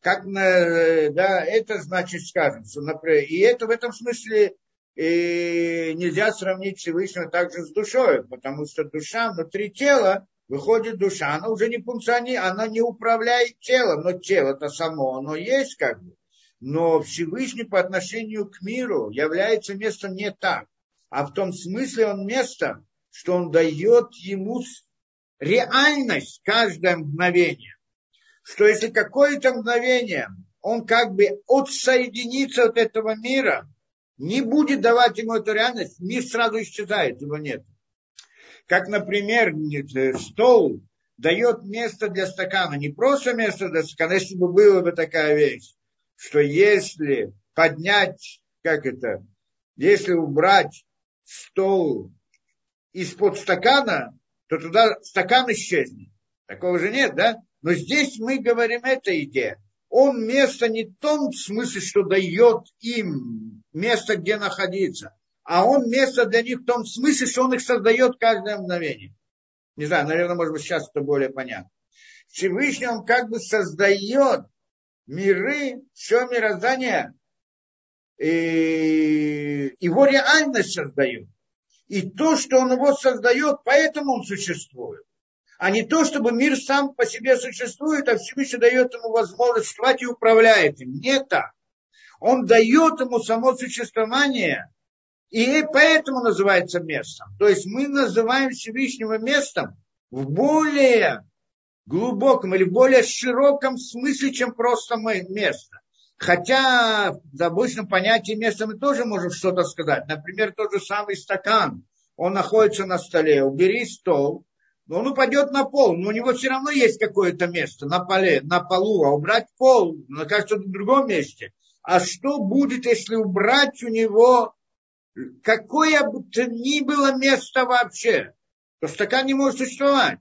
Как, да, это значит, скажем, что, например, и это в этом смысле и нельзя сравнить Всевышнего также с душой, потому что душа внутри тела, выходит душа, она уже не функционирует, она не управляет телом, но тело-то само, оно есть как бы. Но Всевышний по отношению к миру является местом не так, а в том смысле он место, что он дает ему реальность каждое мгновение. Что если какое-то мгновение он как бы отсоединится от этого мира, не будет давать ему эту реальность, мир сразу исчезает, его нет как, например, стол дает место для стакана, не просто место для стакана, если бы была бы такая вещь, что если поднять, как это, если убрать стол из-под стакана, то туда стакан исчезнет. Такого же нет, да? Но здесь мы говорим эта идея. Он место не в том смысле, что дает им место, где находиться, а он место для них в том смысле, что он их создает каждое мгновение. Не знаю, наверное, может быть, сейчас это более понятно. Всевышний он как бы создает миры, все мироздание, и его реальность создает. И то, что он его создает, поэтому он существует. А не то, чтобы мир сам по себе существует, а Всевышний дает ему возможность существовать и управляет им. Не так. Он дает ему само существование, и поэтому называется местом. То есть мы называем Всевышнего местом в более глубоком или более широком смысле, чем просто мы место. Хотя в обычном понятии места мы тоже можем что-то сказать. Например, тот же самый стакан. он находится на столе, убери стол, но он упадет на пол, но у него все равно есть какое-то место на поле, на полу, а убрать пол, на в другом месте. А что будет, если убрать у него какое бы то ни было место вообще? То стакан не может существовать.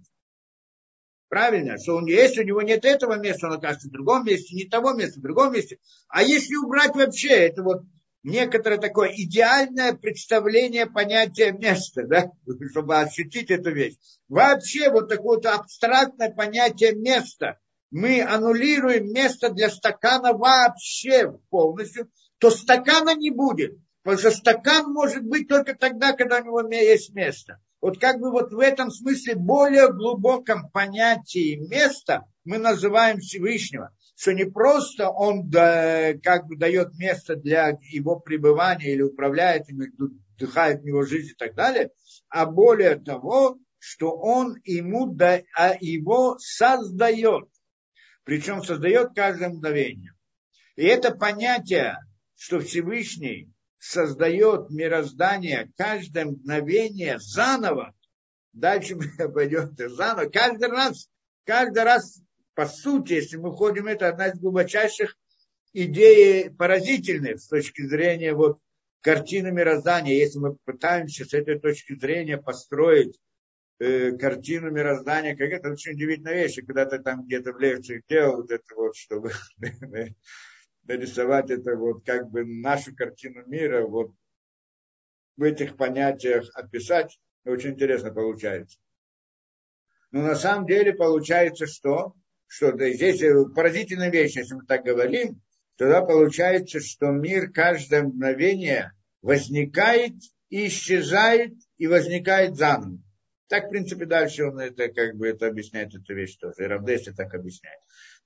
Правильно, что он, если у него нет этого места, он окажется в другом месте, не того места, в другом месте. А если убрать вообще, это вот некоторое такое идеальное представление понятия места, да, чтобы ощутить эту вещь. Вообще вот такое вот абстрактное понятие места. Мы аннулируем место для стакана вообще полностью, то стакана не будет. Потому что стакан может быть только тогда, когда у него есть место вот как бы вот в этом смысле более глубоком понятии места мы называем Всевышнего, что не просто он да, как бы дает место для его пребывания или управляет им, вдыхает в него жизнь и так далее, а более того, что он ему да, а его создает. Причем создает каждое мгновение. И это понятие, что Всевышний создает мироздание каждое мгновение заново, дальше мы пойдем заново, каждый раз, каждый раз, по сути, если мы ходим, это одна из глубочайших идей поразительных с точки зрения вот картины мироздания. Если мы пытаемся с этой точки зрения построить э, картину мироздания, как это очень удивительная вещь, когда ты там где-то в лекции делал вот это вот, чтобы нарисовать это вот как бы нашу картину мира вот в этих понятиях описать, очень интересно получается. Но на самом деле получается что? Что здесь поразительная вещь, если мы так говорим, тогда получается, что мир каждое мгновение возникает и исчезает и возникает заново. Так, в принципе, дальше он это как бы это объясняет, эту вещь тоже. И Равдеси так объясняет.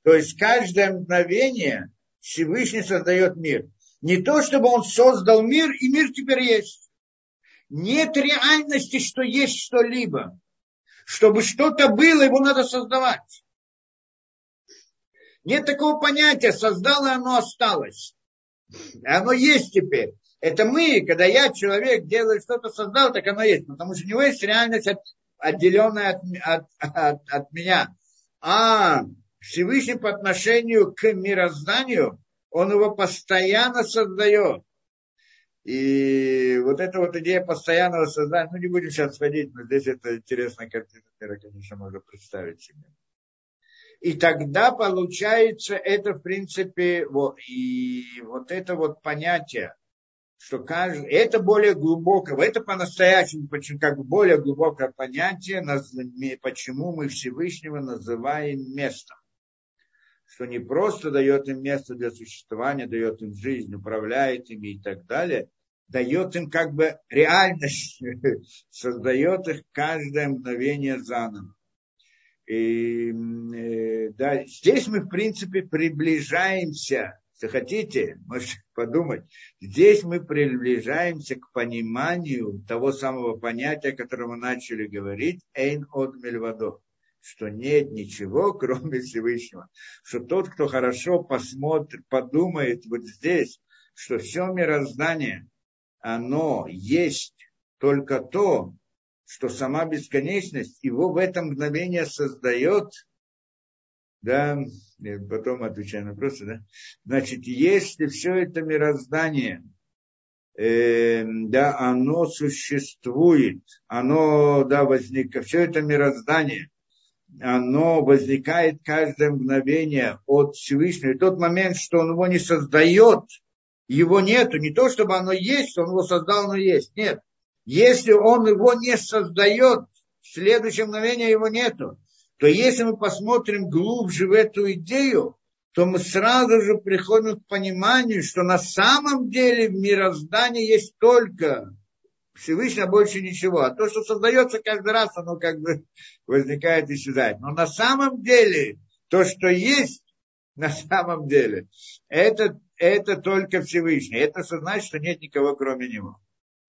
То есть каждое мгновение Всевышний создает мир. Не то, чтобы он создал мир, и мир теперь есть. Нет реальности, что есть что-либо. Чтобы что-то было, его надо создавать. Нет такого понятия, создал и оно осталось. Оно есть теперь. Это мы, когда я, человек, делаю что-то, создал, так оно есть. Потому что у него есть реальность от, отделенная от, от, от, от меня. А Всевышний по отношению к мирозданию, он его постоянно создает. И вот эта вот идея постоянного создания, ну не будем сейчас сходить, но здесь это интересная картина мира, конечно, можно представить себе. И тогда получается это, в принципе, вот, и вот это вот понятие, что каждый, это более глубокое, это по-настоящему, почему, как более глубокое понятие, почему мы Всевышнего называем местом что не просто дает им место для существования, дает им жизнь, управляет ими и так далее, дает им как бы реальность, создает их каждое мгновение заново. И э, да, здесь мы, в принципе, приближаемся, если хотите, можете подумать, здесь мы приближаемся к пониманию того самого понятия, о котором мы начали говорить, «эйн от мельвадо», что нет ничего, кроме Всевышнего. Что тот, кто хорошо посмотрит, подумает вот здесь, что все мироздание, оно есть только то, что сама бесконечность его в это мгновение создает, да, потом отвечаю на вопросы, да, значит, если все это мироздание, э, да, оно существует, оно, да, возникает, все это мироздание, оно возникает каждое мгновение от Всевышнего. И тот момент, что он его не создает, его нету. Не то, чтобы оно есть, он его создал, оно есть. Нет. Если он его не создает, в следующее мгновение его нету. То если мы посмотрим глубже в эту идею, то мы сразу же приходим к пониманию, что на самом деле в мироздании есть только Всевышний, больше ничего. А то, что создается каждый раз, оно как бы возникает и исчезает. Но на самом деле, то, что есть, на самом деле, это, это только Всевышний. Это значит, что нет никого, кроме него.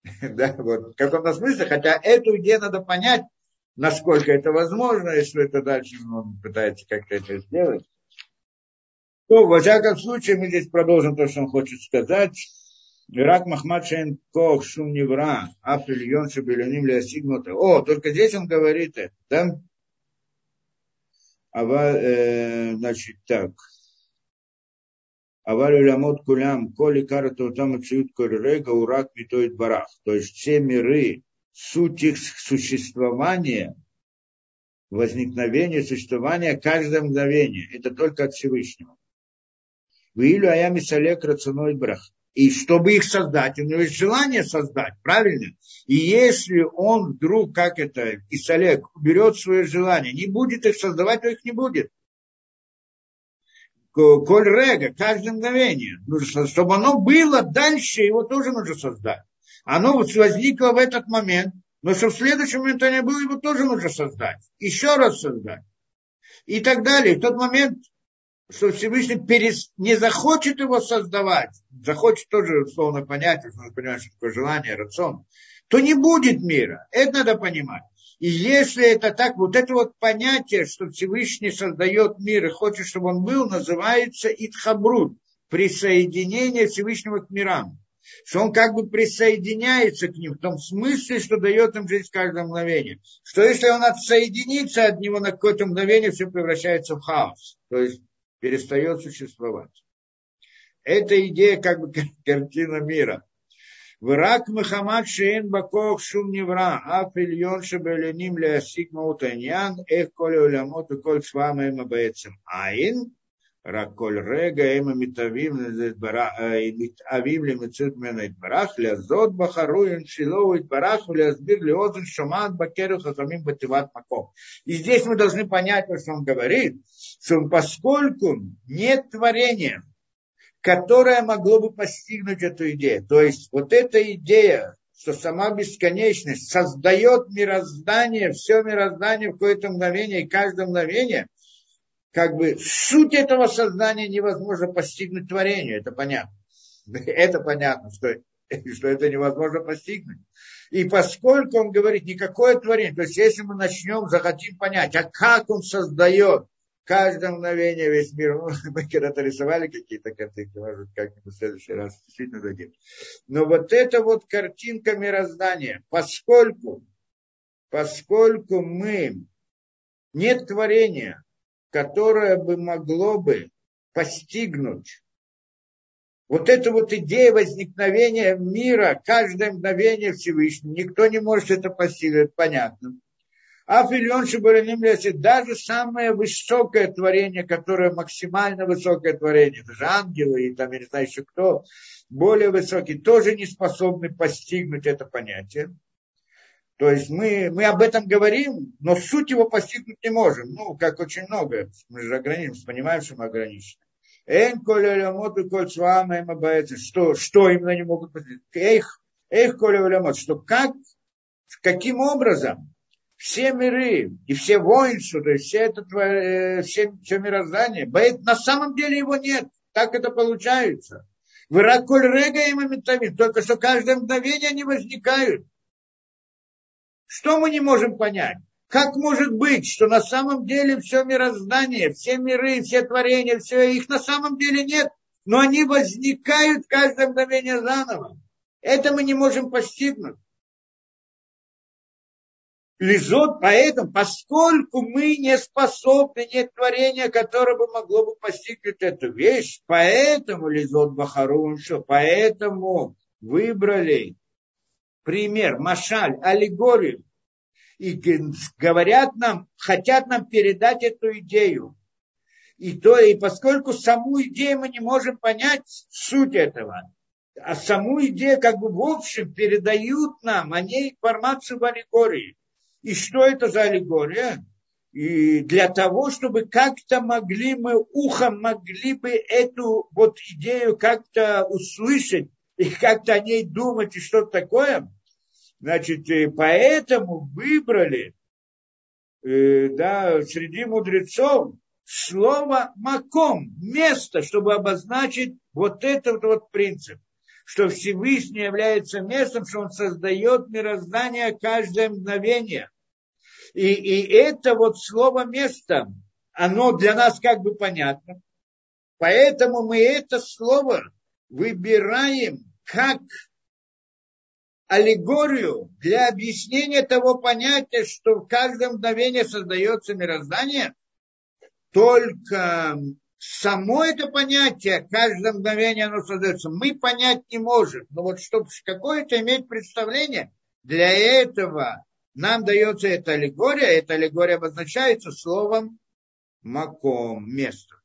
да, вот, в каком-то смысле, хотя эту идею надо понять, насколько это возможно, если это дальше он пытается как-то это сделать. Ну, во всяком случае, мы здесь продолжим то, что он хочет сказать. Ирак Махмад Шейн Кох Шум Невра, Афильон Шабелюним Леосигнута. О, только здесь он говорит это, да? А, э, значит, так. Аваль улямот кулям, коли карата там циют рега урак метоид барах. То есть все миры, суть их существования, возникновения, существования, каждое мгновение. Это только от Всевышнего. Вилю аями салек рационой брах. И чтобы их создать, у него есть желание создать, правильно? И если он вдруг, как это, Исалек, уберет свое желание, не будет их создавать, то их не будет. Коль рега, каждое мгновение. Нужно, чтобы оно было дальше, его тоже нужно создать. Оно возникло в этот момент, но чтобы в следующем момент оно было, его тоже нужно создать. Еще раз создать. И так далее. В тот момент что Всевышний перес... не захочет его создавать, захочет тоже условно понять, нужно понимать, что такое желание, рацион, то не будет мира. Это надо понимать. И если это так, вот это вот понятие, что Всевышний создает мир и хочет, чтобы он был, называется Итхабрут, присоединение Всевышнего к мирам. Что он как бы присоединяется к ним в том смысле, что дает им жизнь каждое мгновение. Что если он отсоединится от него на какое-то мгновение, все превращается в хаос. То есть перестает существовать. Это идея как бы картина мира. Враг Мухаммад Шейн Бакох Шум Невра, Аф Ильон Шабеленим Леасик Маутаньян, Эх Коля Улямот и Коль Свама Айн, Раколь Рега, Эма Митавим, э, Авим Лемицут Менайт Барах, Лязот Бахаруин Шиловит Барах, Лязбир Леозен Шуман Бакеру Хазамим Бативат маков. И здесь мы должны понять, о чем он говорит, что поскольку нет творения, которое могло бы постигнуть эту идею, то есть вот эта идея, что сама бесконечность создает мироздание, все мироздание в какое-то мгновение и каждое мгновение, как бы суть этого сознания невозможно постигнуть творению, это понятно. Это понятно, что, что это невозможно постигнуть. И поскольку он говорит никакое творение, то есть если мы начнем, захотим понять, а как он создает каждое мгновение весь мир, мы когда-то рисовали какие-то картинки, может, как-нибудь в следующий раз действительно дадим. Но вот эта вот картинка мироздания, поскольку, поскольку мы, нет творения, которое бы могло бы постигнуть вот эта вот идея возникновения мира, каждое мгновение Всевышнего, никто не может это постигнуть, понятно. А Филион Шибараним даже самое высокое творение, которое максимально высокое творение, даже ангелы и там, я не знаю еще кто, более высокие, тоже не способны постигнуть это понятие. То есть мы, мы об этом говорим, но суть его постигнуть не можем. Ну, как очень много. Мы же ограничены, понимаем, что мы ограничены. Эн коля коль что, что именно не могут постигнуть? Эх, эх коля что как, каким образом все миры и все воинства, то есть все, это, э, все, все мироздание, на самом деле его нет. Так это получается. Выраколь рега и только что каждое мгновение они возникают. Что мы не можем понять? Как может быть, что на самом деле все мироздание, все миры, все творения, все их на самом деле нет, но они возникают каждое мгновение заново. Это мы не можем постигнуть. Лизот, поэтому, поскольку мы не способны, нет творения, которое бы могло бы постигнуть эту вещь, поэтому Лизот Бахарун, что поэтому выбрали пример, машаль, аллегорию, и говорят нам, хотят нам передать эту идею. И то, и поскольку саму идею мы не можем понять суть этого, а саму идею как бы в общем передают нам, о ней информацию в аллегории. И что это за аллегория? И для того, чтобы как-то могли мы, ухом могли бы эту вот идею как-то услышать и как-то о ней думать и что-то такое, значит, поэтому выбрали э, да, среди мудрецов слово маком, место, чтобы обозначить вот этот вот принцип, что Всевышний является местом, что он создает мироздание каждое мгновение. И, и это вот слово место, оно для нас как бы понятно. Поэтому мы это слово выбираем как аллегорию для объяснения того понятия, что в каждое мгновение создается мироздание, только само это понятие, каждое мгновение оно создается, мы понять не можем. Но вот чтобы какое-то иметь представление, для этого нам дается эта аллегория, эта аллегория обозначается словом маком, место.